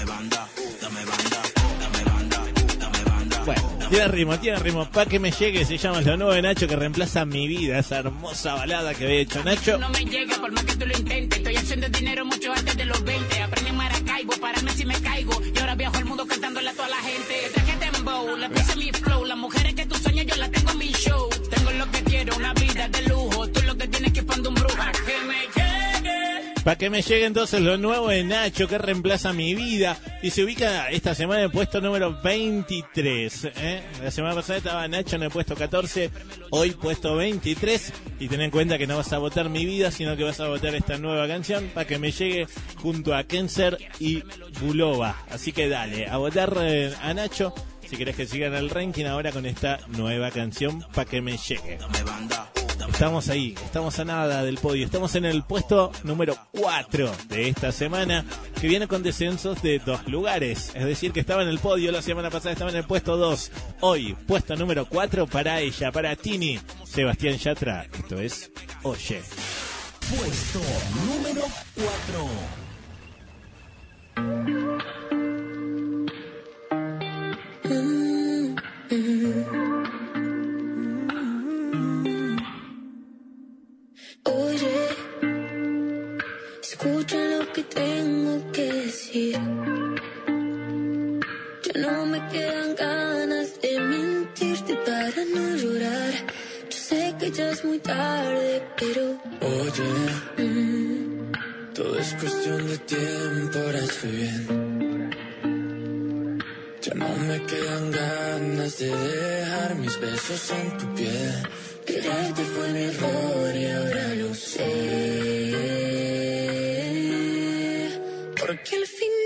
Bueno, tiene ritmo, tiene ritmo. Pa' que me llegue, se llama lo nuevo de Nacho, que reemplaza mi vida, esa hermosa balada que había hecho Nacho. No me llega por más que tú lo intentes. Estoy haciendo dinero mucho antes de los 20. Aprendí en Maracaibo, pararme si me caigo. Y ahora viajo el mundo cantándole a toda la gente. Traje dembow, le puse mi flow. Las mujeres que tú sueñas, yo las show. Tengo lo que quiero, una vida de lujo. Tú lo que tienes que poner un brujo. Que me llegue, Para que me llegue entonces lo nuevo de Nacho que reemplaza mi vida y se ubica esta semana en el puesto número 23. ¿eh? La semana pasada estaba Nacho en el puesto 14, hoy puesto 23. Y ten en cuenta que no vas a votar mi vida, sino que vas a votar esta nueva canción para que me llegue junto a Kenser y Bulova. Así que dale, a votar eh, a Nacho si querés que sigan el ranking ahora con esta nueva canción para que me llegue. Estamos ahí, estamos a nada del podio. Estamos en el puesto número 4 de esta semana, que viene con descensos de dos lugares. Es decir, que estaba en el podio la semana pasada, estaba en el puesto 2. Hoy, puesto número 4 para ella, para Tini, Sebastián Yatra. Esto es Oye. Puesto número 4. Todo es cuestión de tiempo, ahora estoy bien. Ya no me quedan ganas de dejar mis besos en tu piel. quererte fue mi error y ahora lo sé. Porque al final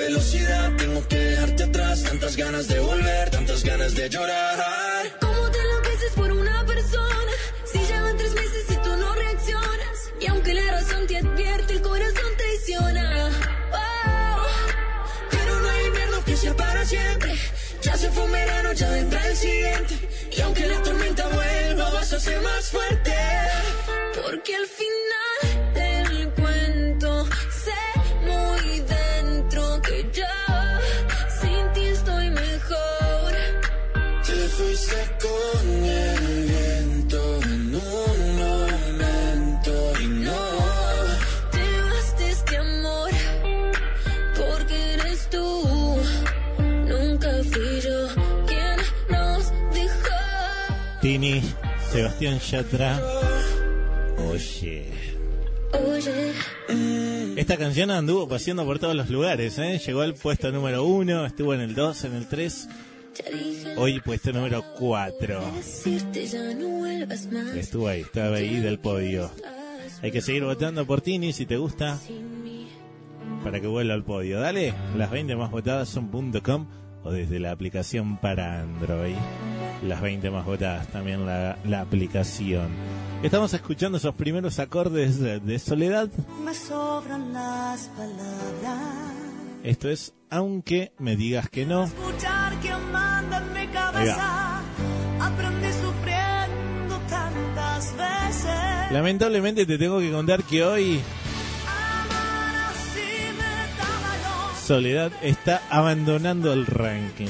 velocidad, tengo que dejarte atrás. Tantas ganas de volver, tantas ganas de llorar. ¿Cómo te enloqueces por una persona? Si llevan tres meses y tú no reaccionas. Y aunque la razón te advierte, el corazón traiciona. Oh, Pero no hay invierno que sea para siempre. Ya se fue un verano, ya vendrá el siguiente. Y aunque la tormenta vuelva, vas a ser más fuerte. porque al final Sebastián Yatra. Oye. Oye. Esta canción anduvo paseando por todos los lugares, ¿eh? Llegó al puesto número 1, estuvo en el 2, en el 3. Hoy puesto número 4. Decirte ya no vuelvas más. Estuvo ahí, estaba ahí del podio. Hay que seguir votando por Tini si te gusta para que vuelva al podio. Dale, las 20 más votadas son .com o desde la aplicación para Android. Las 20 más votadas también la, la aplicación. Estamos escuchando esos primeros acordes de, de Soledad. Me sobran las palabras. Esto es Aunque me digas que no. Escuchar que manda en mi cabeza. Aprendí sufriendo tantas veces. Lamentablemente te tengo que contar que hoy. Soledad está abandonando el ranking.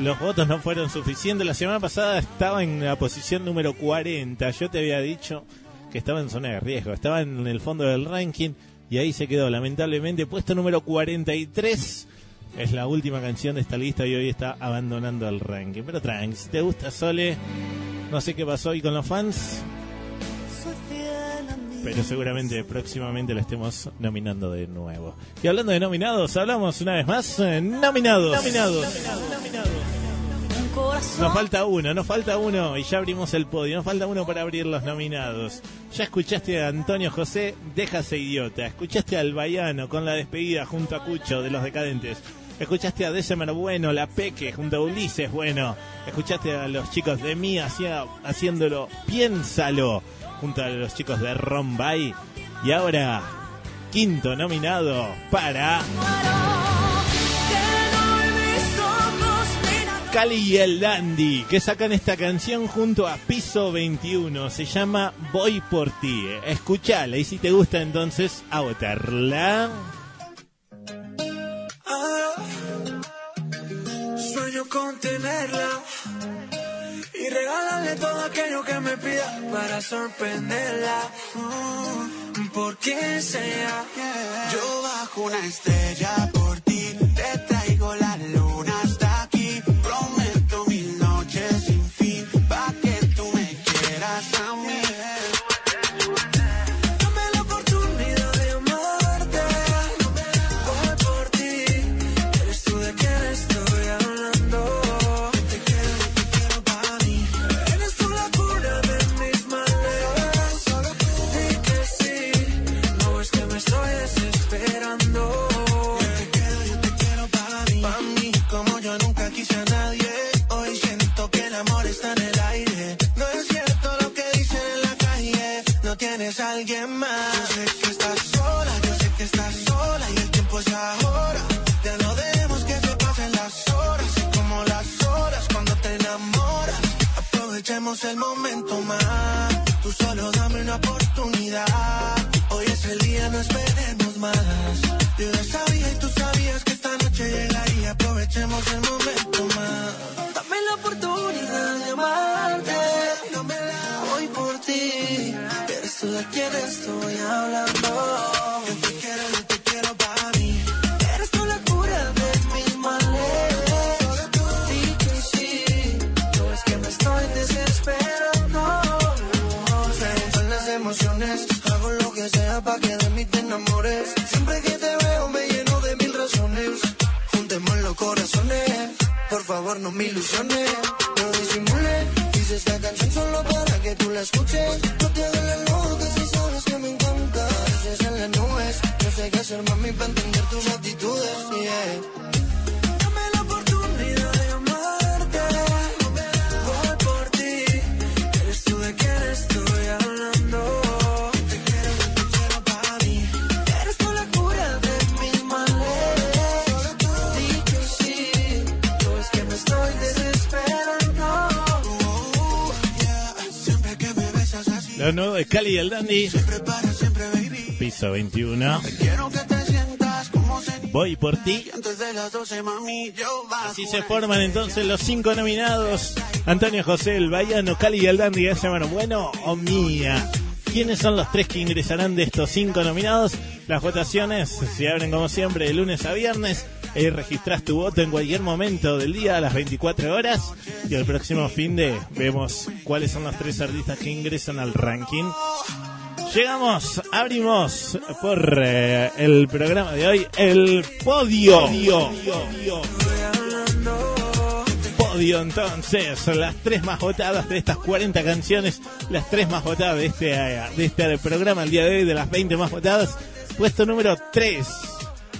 Los votos no fueron suficientes. La semana pasada estaba en la posición número 40. Yo te había dicho que estaba en zona de riesgo. Estaba en el fondo del ranking y ahí se quedó. Lamentablemente, puesto número 43. Es la última canción de esta lista y hoy está abandonando el ranking. Pero tranqui, si te gusta Sole, no sé qué pasó hoy con los fans. Pero seguramente próximamente lo estemos nominando de nuevo. Y hablando de nominados, hablamos una vez más. eh, nominados. Nominados. Un corazón. Nos falta uno, nos falta uno y ya abrimos el podio. Nos falta uno para abrir los nominados. Ya escuchaste a Antonio José, déjase idiota. Escuchaste al Baiano con la despedida junto a Cucho de los Decadentes. Escuchaste a December Bueno, La Peque, junto a Ulises Bueno. Escuchaste a los chicos de mí hacía- haciéndolo Piénsalo, junto a los chicos de Rombay. Y ahora, quinto nominado para Cali y el Dandy, que sacan esta canción junto a Piso 21. Se llama Voy por ti. Escuchala y si te gusta entonces a votarla. Ah, sueño con tenerla y regalarle todo aquello que me pida para sorprenderla. Mm, por quien sea, yo bajo una estrella por ti, te traigo la luna tienes a alguien más. Yo sé que estás sola, yo sé que estás sola y el tiempo es ahora. Ya no dejemos que se pasen las horas y como las horas cuando te enamoras. Aprovechemos el momento más. Tú solo dame una oportunidad. Hoy es el día, no esperemos más. Yo ya sabía y tú sabías que esta noche llegaría. Aprovechemos el momento más. Dame la oportunidad de amarte. Voy por ti. Tú de quien estoy hablando. Yo te quiero, yo te quiero para mí. Eres tú la cura de mis males. Di que sí. No es que me estoy desesperando. Se me las emociones. Hago lo que sea para que de mí te enamores. Siempre que te veo me lleno de mil razones. Juntemos los corazones. Por favor, no me ilusiones. No disimule. Hice esta canción solo para que tú la escuches. Nuevo de Cali y el Dandy. Piso 21. Quiero que te sientas como se Voy por ti. antes de las 12, mami. Yo bajo Así se forman entonces los cinco nominados. Antonio José, el Bayano, Cali y el Dandy, ese mano bueno o mía. ¿Quiénes son los tres que ingresarán de estos cinco nominados? Las votaciones se abren como siempre de lunes a viernes. Ahí registras tu voto en cualquier momento del día a las 24 horas. Y el próximo fin de vemos cuáles son los tres artistas que ingresan al ranking. Llegamos, abrimos por eh, el programa de hoy el podio. Podio entonces, las tres más votadas de estas 40 canciones, las tres más votadas de este, eh, de este programa el día de hoy, de las 20 más votadas. Puesto número 3,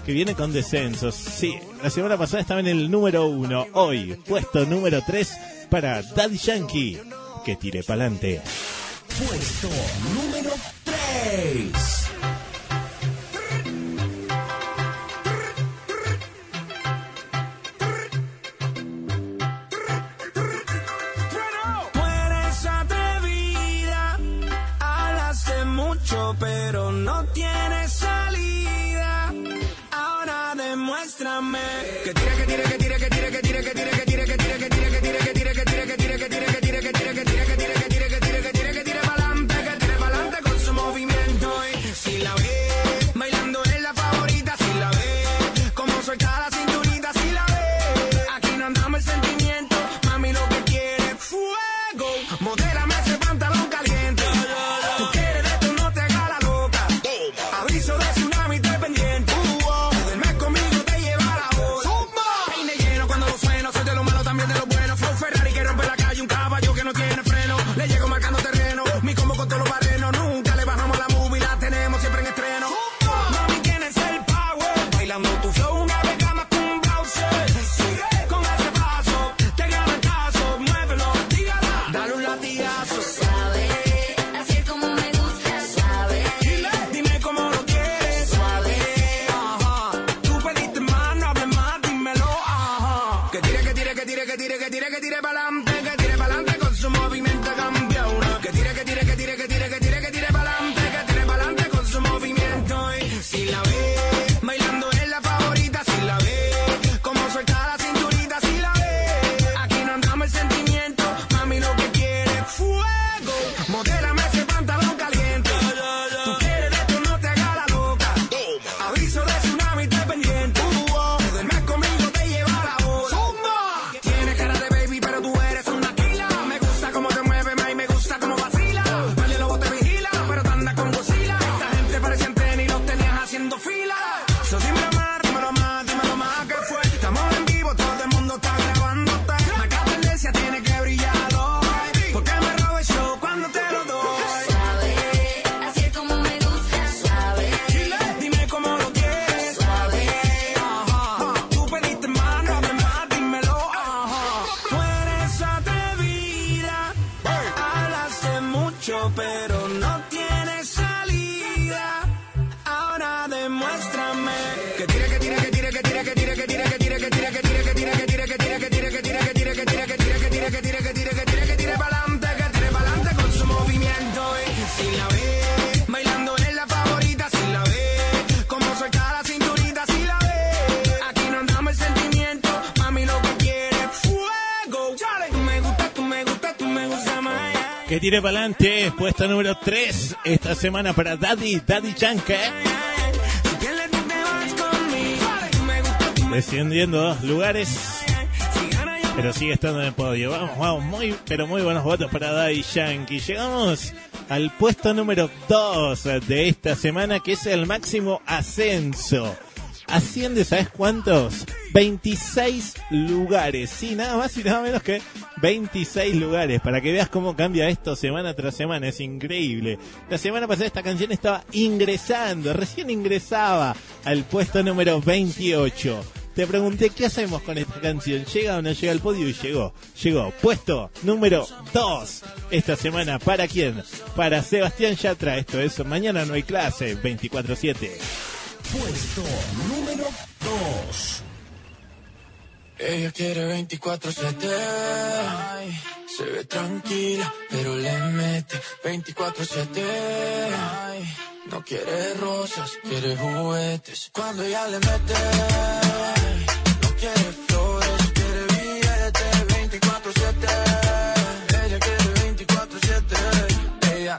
que viene con descensos. Sí, la semana pasada estaba en el número 1, hoy puesto número 3 para Daddy Yankee, que tire pa'lante. Puesto número 3. Tú eres atrevida, hablas de mucho pero no tienes Abrázame, que tire para adelante, puesto número 3 esta semana para Daddy, Daddy Yankee. Descendiendo dos lugares, pero sigue estando en el podio. Vamos, vamos, muy, pero muy buenos votos para Daddy Yankee. Llegamos al puesto número 2 de esta semana, que es el máximo ascenso. Asciende, ¿sabes cuántos? 26 lugares. Sí, nada más y nada menos que 26 lugares. Para que veas cómo cambia esto semana tras semana. Es increíble. La semana pasada esta canción estaba ingresando, recién ingresaba al puesto número 28. Te pregunté qué hacemos con esta canción. ¿Llega o no llega al podio? Y llegó. Llegó. Puesto número 2 esta semana. ¿Para quién? Para Sebastián Yatra. Esto es Mañana no hay clase. 24-7. Puesto número 2. Ella quiere 24-7. Ay, Se ve tranquila, pero le mete 24-7. Ay, No quiere rosas, quiere juguetes. Cuando ella le mete,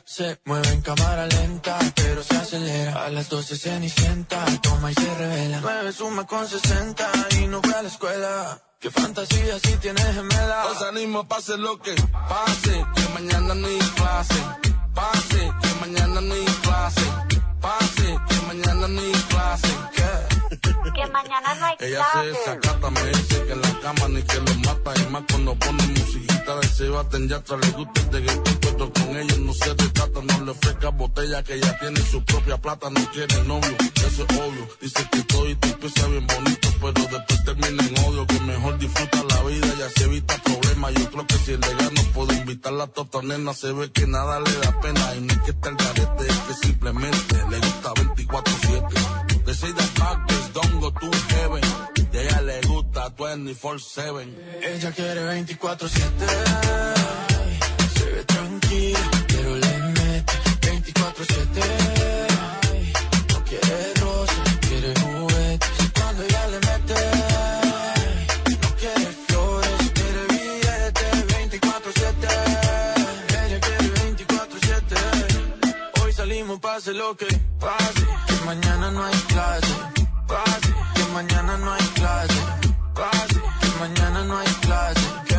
se mueve en cámara lenta, pero se acelera. A las 12 cenicienta, toma y se revela. 9 suma con 60 y no fue a la escuela. Qué fantasía si tienes gemela. Os animo, pase lo que pase, que mañana no hay clase. Pase, que mañana no hay clase. Pase, mañana hay clase. ¿Qué? (laughs) Que mañana no hay Ella se clase. desacata, me dice que en la cama ni que lo mata. Y más cuando pone musiquita de Sebastián Yatra. Le gusta el de pero con ellos no se retrata. No le ofrezca botella que ella tiene su propia plata. No quiere novio, eso es obvio. Dice que todo y te empieza bien bonito, pero después termina en odio. Que mejor disfruta la vida y así evita problemas. Yo creo que si le gano puedo invitarla a tota nena. Se ve que nada le da pena. Y no es que está el garete, es que simplemente le gusta 24/7, decidas más que es Dongo to heaven. Ya le gusta Twenty Four Seven. Ella quiere 24/7. Se ve tranquila, pero le mete 24/7. No quiere droga, quiere moverse. Cuando ella le mete, no quiere flores, quiere billete. 24/7. Ella quiere 24/7. Hoy salimos para ser lo que, para. Que mañana no hay clase. Pase, que mañana no hay clase. Pase, que mañana no hay clase. ¿Qué?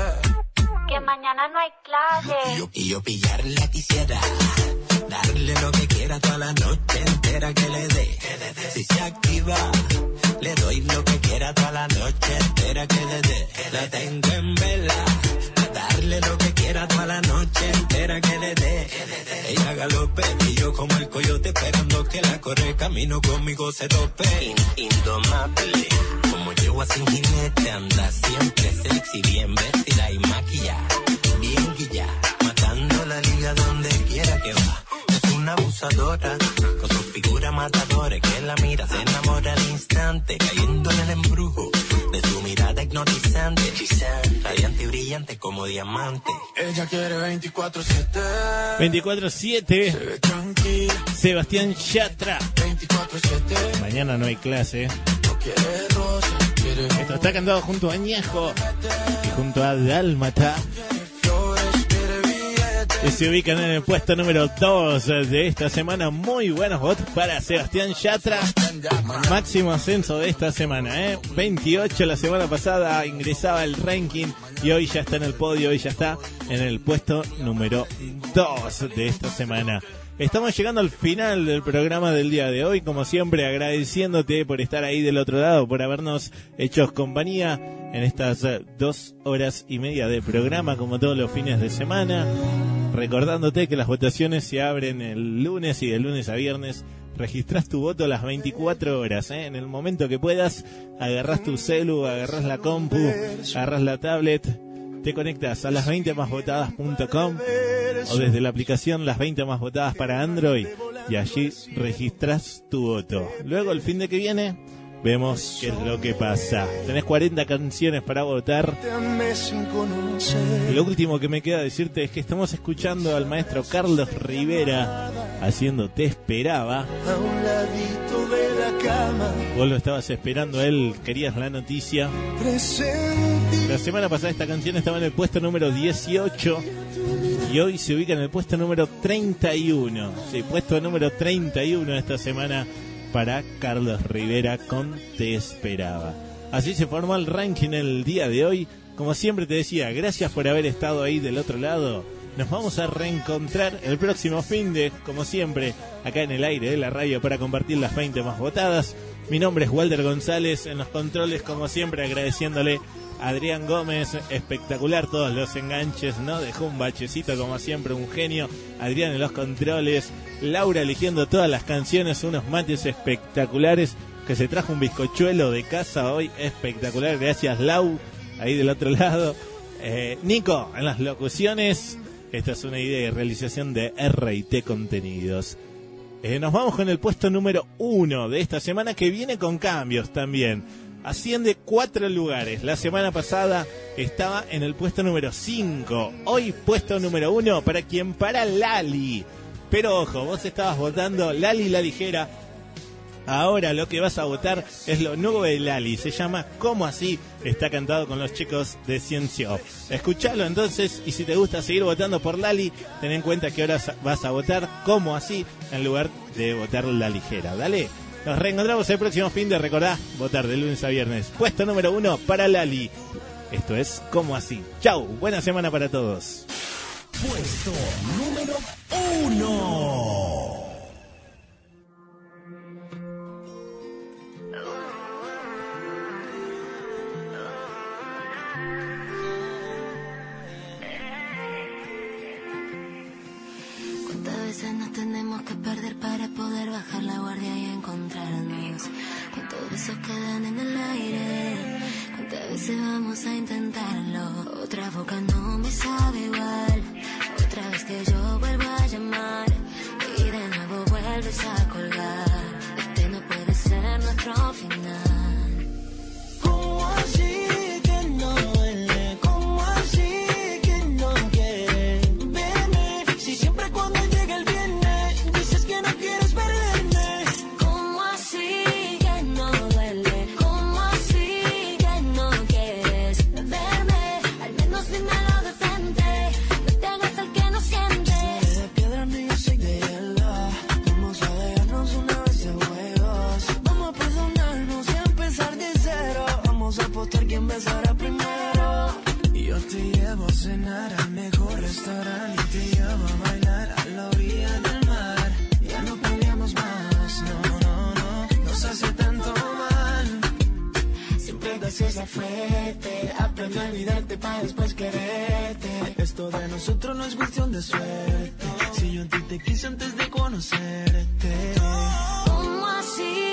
Que mañana no hay clase. Y yo pillarla quisiera, darle lo que quiera toda la noche entera que le dé. Si se activa, le doy lo que quiera toda la noche entera que le dé. La tengo en vela, darle lo que quiera toda la noche entera que le dé. Ella galope y yo como el coyote esperando que la corre camino conmigo se tope. In- indomable, como yo sin jinete anda siempre sexy, bien vestida y maquillada, bien guilla, matando la liga donde quiera que va. Es una abusadora, con su figura matadora, que la mira, se enamora al instante, cayendo en el embrujo de su mirada hipnotizante, radiante y brillante como diamante. Ella quiere 24-7. 24-7. Tranquila. Sebastián Yatra. 24-7. Mañana no hay clase. No quiere rosa, quiere Esto está cantado junto a Añejo y junto a Dálmata. Y se ubican en el puesto número 2 de esta semana. Muy buenos votos para Sebastián Yatra. Máximo ascenso de esta semana, ¿eh? 28 la semana pasada ingresaba el ranking y hoy ya está en el podio, hoy ya está en el puesto número 2 de esta semana. Estamos llegando al final del programa del día de hoy, como siempre agradeciéndote por estar ahí del otro lado, por habernos hecho compañía en estas dos horas y media de programa, como todos los fines de semana. Recordándote que las votaciones se abren el lunes y de lunes a viernes. Registras tu voto a las 24 horas, ¿eh? en el momento que puedas. Agarras tu celu, agarras la compu, agarras la tablet, te conectas a las 20 másvotadas.com o desde la aplicación las 20 más votadas para Android y allí registras tu voto. Luego el fin de que viene vemos qué es lo que pasa. Tenés 40 canciones para votar. Conocer. Lo último que me queda decirte es que estamos escuchando al maestro Carlos Rivera haciendo Te esperaba. Vos lo estabas esperando él, querías la noticia. La semana pasada esta canción estaba en el puesto número 18 y hoy se ubica en el puesto número 31. Sí, puesto número 31 esta semana para Carlos Rivera con Te esperaba. Así se formó el ranking el día de hoy. Como siempre te decía, gracias por haber estado ahí del otro lado. Nos vamos a reencontrar el próximo fin de, como siempre, acá en el aire de la radio para compartir las 20 más votadas. Mi nombre es Walter González, en los controles, como siempre, agradeciéndole Adrián Gómez, espectacular todos los enganches, ¿no? Dejó un bachecito, como siempre, un genio. Adrián en los controles, Laura eligiendo todas las canciones, unos mates espectaculares, que se trajo un bizcochuelo de casa hoy, espectacular, gracias Lau, ahí del otro lado. Eh, Nico, en las locuciones, esta es una idea de realización de RT Contenidos. Eh, nos vamos con el puesto número uno de esta semana que viene con cambios también. Asciende cuatro lugares. La semana pasada estaba en el puesto número 5. Hoy puesto número uno para quien para Lali. Pero ojo, vos estabas votando Lali la ligera. Ahora lo que vas a votar es lo nuevo de Lali. Se llama ¿Cómo así? Está cantado con los chicos de Ciencio. Escuchalo entonces y si te gusta seguir votando por Lali, ten en cuenta que ahora vas a votar ¿Cómo así? en lugar de votar la ligera. Dale. Nos reencontramos el próximo fin de recordá votar de lunes a viernes. Puesto número uno para Lali. Esto es ¿Cómo así? Chau, buena semana para todos. Puesto número uno. Nos tenemos que perder para poder bajar la guardia y encontrarnos? ¿Cuántos besos quedan en el aire? ¿Cuántas veces vamos a intentarlo? Otra boca no me sabe igual. Otra vez que yo vuelvo a llamar y de nuevo vuelves a colgar. Este no puede ser nuestro final. Esa fuerte, aprende a olvidarte para después quererte. Esto de nosotros no es cuestión de suerte. Si yo en ti te quise antes de conocerte. ¿Cómo así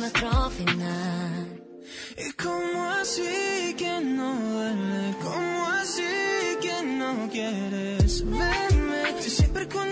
nuestro final. ¿Y cómo así que no duele? ¿Cómo así que no quieres verme? Si siempre llego